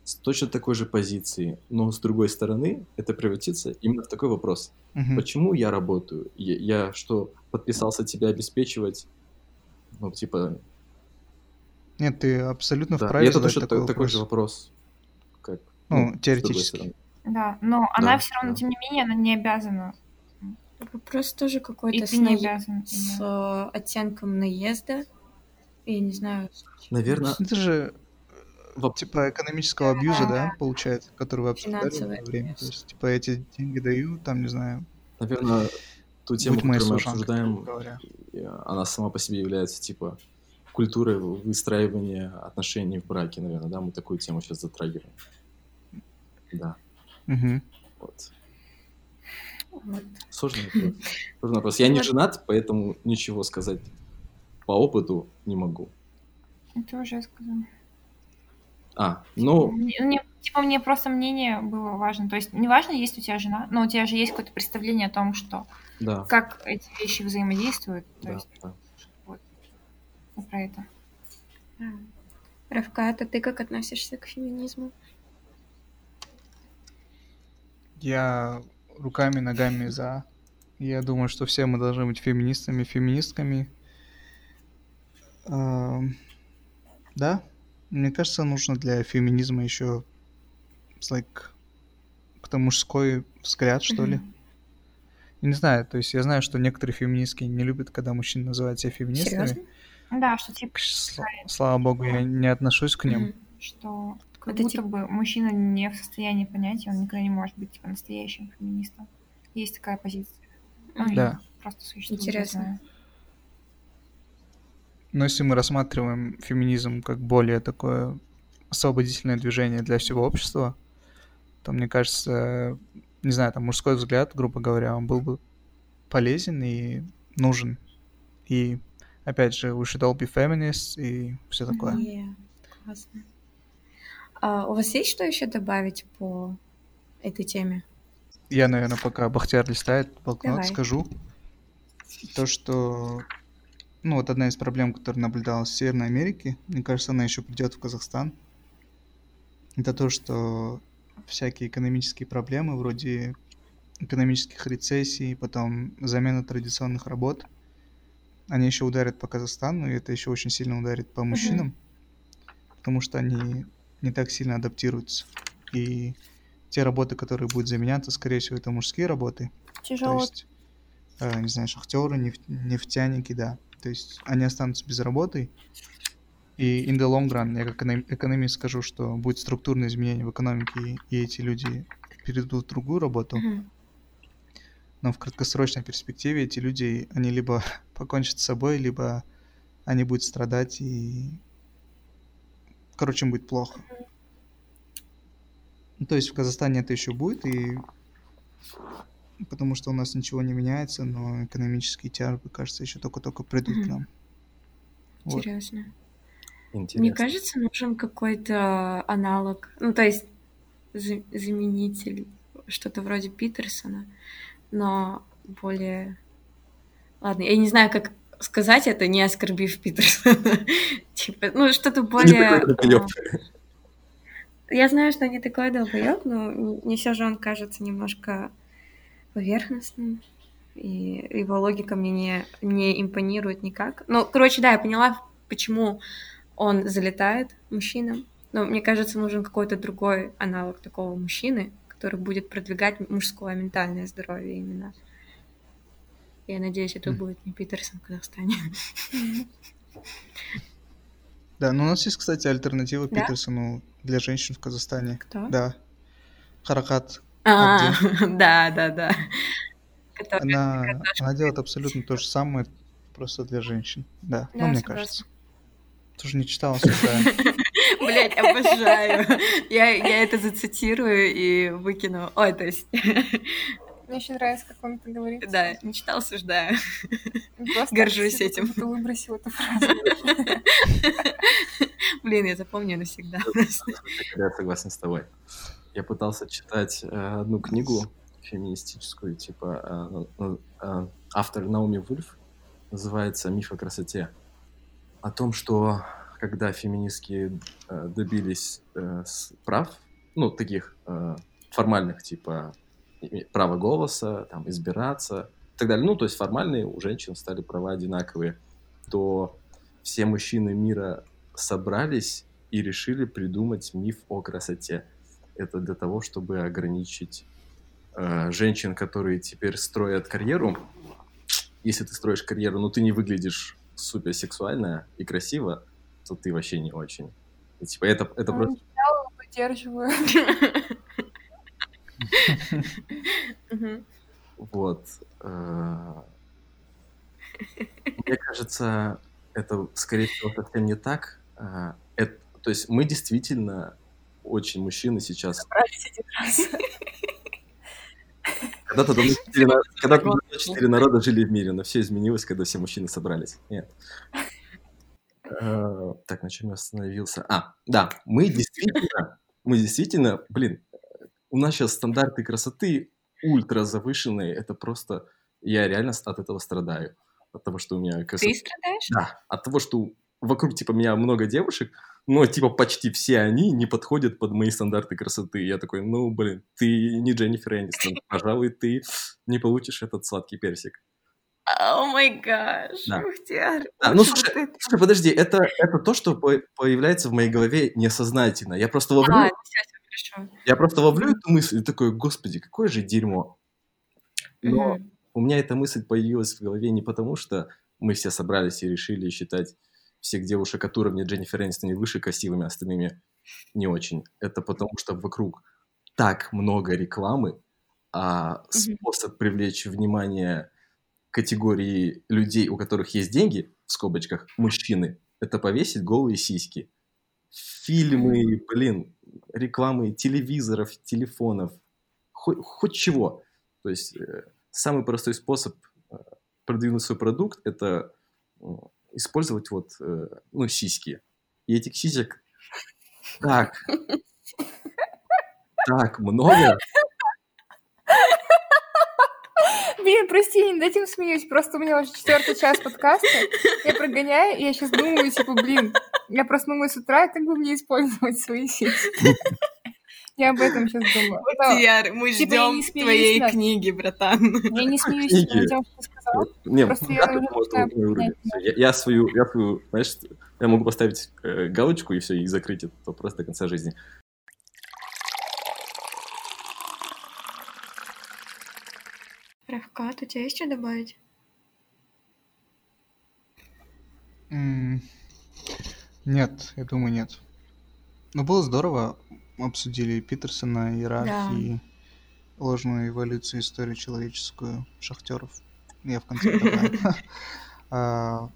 с точно такой же позиции, но с другой стороны, это превратится именно в такой вопрос. Мгм. Почему я работаю? Я, я что, подписался тебя обеспечивать? Ну, типа, Нет, ты абсолютно да. И вправе это задать точно такой та- такой вопрос. же вопрос, как Ну, другой теоретически. Да, но она Да, все равно, да. тем не менее, она не обязана. Вопрос тоже И какой-то с, не на- обязан. с да. э, оттенком наезда. Я не знаю. Наверное, Это же типа экономического абьюза, да, получается, который вы обсуждали во время. То есть, типа, эти деньги даю, там, не знаю, наверное, ту тему, будь которую мы обсуждаем, говоря. она сама по себе является, типа, культурой выстраивания отношений в браке, наверное, да, мы такую тему сейчас затрагиваем. Да, Мгм. вот. Вот. Сложный вопрос. Сложный вопрос. Я не женат, поэтому ничего сказать по опыту не могу. Это уже сказала. А, ну, Мне, мне- типа, мне просто мнение было важно. То есть, не важно, есть у тебя жена, но у тебя же есть какое-то представление о том, что да, как эти вещи взаимодействуют. То да, есть, да. вот про это. Да. Равкат, а ты как относишься к феминизму? Я руками, ногами за. Я думаю, что все мы должны быть феминистами, феминистками. Ам, Да, мне кажется, нужно для феминизма еще like, какой-то мужской взгляд, что ли. Мгм. Я не знаю, то есть я знаю, что некоторые феминистки не любят, когда мужчины называют себя феминистками. Серьезно? Да, что типа, сла- Слава богу, я не отношусь к ним. Мгм. что как Это будто типа- бы мужчина не в состоянии понять, и он никогда не может быть типа настоящим феминистом. Есть такая позиция. Ну, и Да. Просто существует. я Интересно. знаю. Но если мы рассматриваем феминизм как более такое освободительное движение для всего общества, то, мне кажется, не знаю, там мужской взгляд, грубо говоря, он был бы полезен и нужен. И, опять же, we should all be feminists и все такое. Yeah, классно. А у вас есть что еще добавить по этой теме? Я, наверное, пока Бахтияр листает блокнот, Давай. скажу. То, что... Ну, вот одна из проблем, которая наблюдалась в Северной Америке, мне кажется, она еще придет в Казахстан. Это то, что всякие экономические проблемы, вроде экономических рецессий, потом замена традиционных работ, они еще ударят по Казахстану, и это еще очень сильно ударит по мужчинам, потому что они не так сильно адаптируются. И те работы, которые будут заменяться, скорее всего, это мужские работы. То Тяжело. есть, э, не знаю, шахтеры, неф- нефтяники, да. То есть они останутся без работы. И in the long run, я как эконом- экономист скажу, что будет структурное изменение в экономике, и эти люди перейдут в другую работу. Но в краткосрочной перспективе эти люди, они либо [LAUGHS] покончат с собой, либо они будут страдать и... Короче, им будет плохо. Ну, то есть в Казахстане это еще будет, и потому что у нас ничего не меняется, но экономические тяжбы, кажется, еще только-только придут к Мгм. нам. Вот. Интересно. Интересно. Мне кажется, нужен какой-то аналог, ну, то есть за- заменитель, что-то вроде Питерсона, но более... Ладно, я не знаю, как сказать это, не оскорбив Питерсона. [LAUGHS] Типа, ну, что-то не более... а, Я знаю, что не такой долбоёб, но мне все же он кажется немножко поверхностным. И его логика мне не, не импонирует никак. Ну, короче, да, я поняла, почему он залетает мужчинам. Но мне кажется, нужен какой-то другой аналог такого мужчины, который будет продвигать мужское ментальное здоровье именно. Я надеюсь, это Мгм. будет не Питерсон в Казахстане. [LAUGHS] Да, но у нас есть, кстати, альтернатива Да? Питерсону для женщин в Казахстане. Кто? Да. Харакат. А, [LAUGHS] да, да, да. Она, она делает абсолютно то же самое, просто для женщин. Да, ну, Да, мне согласна. кажется. Тоже не читал, осуждаю. [LAUGHS] Блять, обожаю. Я, я это зацитирую и выкину. Ой, то есть, Мне очень нравится, как он это говорит. да, не читал, осуждаю. Просто горжусь этим. Ты выбросил эту фразу. [LAUGHS] Блин, я запомню навсегда. Я согласен с тобой. Я пытался читать э, одну книгу феминистическую, типа э, э, э, автор Наоми Вульф, называется «Миф о красоте». О том, что когда феминистки э, добились э, прав, ну, таких э, формальных, типа права голоса, там, избираться и так далее, ну, то есть формальные у женщин стали права одинаковые, то все мужчины мира собрались и решили придумать миф о красоте. Это для того, чтобы ограничить э, женщин, которые теперь строят карьеру. Если ты строишь карьеру, но ты не выглядишь супер сексуально и красиво, то ты вообще не очень. И, типа это, это Ну, просто... читала, поддерживаю. Вот. э, Мне кажется, это, скорее всего, совсем не так. Э, это- То есть мы действительно очень мужчины сейчас. Когда-то давно четыре, давно четыре народа жили в мире, но все изменилось, когда все мужчины собрались. Нет. Э, Так, на чем я остановился? А, да, мы действительно, мы действительно, блин, у нас сейчас стандарты красоты ультра завышенные, это просто, я реально от этого страдаю. От того, что у меня красота... Ты страдаешь? Да, от того, что вокруг, типа, меня много девушек, но, типа, почти все они не подходят под мои стандарты красоты. Я такой, ну, блин, ты не Дженнифер Энистон, [LAUGHS] пожалуй, ты не получишь этот сладкий персик. О май гаш. А, ну, слушай, слушай, подожди, это, это то, что по- появляется в моей голове несознательно. Я просто ловлю, А, всё хорошо. я просто ловлю эту мысль и такой, господи, какое же дерьмо. Но Мгм. у меня эта мысль появилась в голове не потому, что мы все собрались и решили считать всех девушек от уровня Дженнифер Энистон и выше красивыми, а остальными не очень. Это потому, что вокруг так много рекламы, а способ привлечь внимание категории людей, у которых есть деньги, в скобочках, мужчины, это повесить голые сиськи. Фильмы, блин, рекламы телевизоров, телефонов, хоть, хоть чего. То есть э, самый простой способ э, продвинуть свой продукт – это использовать вот, э, ну, сиськи. И этих сисек так, так много. Блин, прости, я над этим смеюсь. Просто у меня уже четвертый час подкаста. Я прогоняю, и я сейчас думаю, типа, блин, я проснулась с утра, и как бы мне использовать свои сиськи? Я об этом сейчас думаю. Мы типа, ждем твоей книги, братан. Я не смеюсь над тем, что ты сказал. Не, Просто я свою, я свою, знаешь, я могу поставить э, галочку и все, и закрыть этот вопрос до конца жизни. Равкат, у тебя есть что добавить? Нет, я думаю, нет. Но было здорово. Обсудили Питерсона, и Раф, Да. и ложную эволюцию истории человеческую шахтеров. Я в конце добавил. [LAUGHS] А,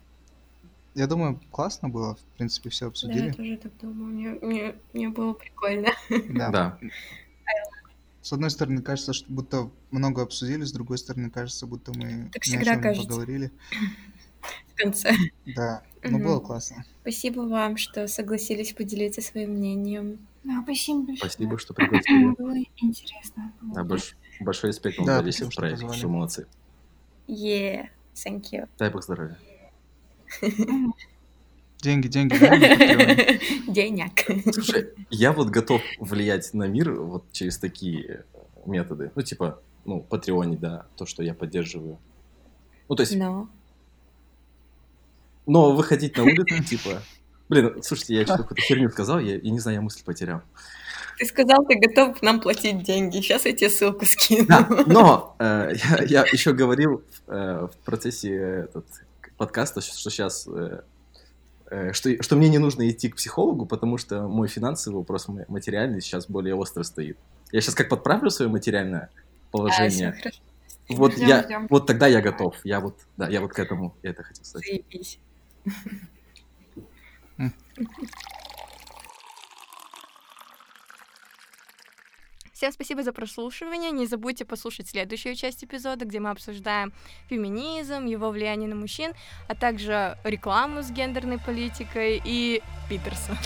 Я думаю, классно было. В принципе, все Да, я обсудили. тоже так думаю. Мне, мне, мне было прикольно. Да. Да. С одной стороны, кажется, что будто много обсудили, с другой стороны, кажется, будто мы Так ни о всегда чем не кажется. поговорили. В конце. Да, но Мгм. было классно. Спасибо вам, что согласились поделиться своим мнением. Да, спасибо большое. Спасибо, что пригласили. [LAUGHS] Было интересно. Да, больш- большой респект вам Да, за весь проект. позвали. Вы молодцы. Yeah, thank you. Дай бог здоровья. Деньги, деньги, Патреоне? [LAUGHS] Денег. Слушай, я вот готов влиять на мир вот через такие методы. Ну, типа, ну, Патреоне, да, то, что я поддерживаю. Ну, то есть, Но. но выходить на улицу, типа... Блин, слушайте, я что-то какую-то херню сказал, я, я не знаю, я мысль потерял. Ты сказал, ты готов нам платить деньги. Сейчас я тебе ссылку скину. Да, но э, я, я еще говорил э, в процессе этот, подкаста, что сейчас что, что мне не нужно идти к психологу, потому что мой финансовый вопрос ма- материальный сейчас более остро стоит. Я сейчас как подправлю свое материальное А, положение, хорошо. вот Ждём, я, ждём. вот тогда я готов. Я вот, да, я вот к этому, я это хотел сказать. Заебись. Всем спасибо за прослушивание. Не забудьте послушать следующую часть эпизода, где мы обсуждаем феминизм, его влияние на мужчин, а также рекламу с гендерной политикой и Питерсона.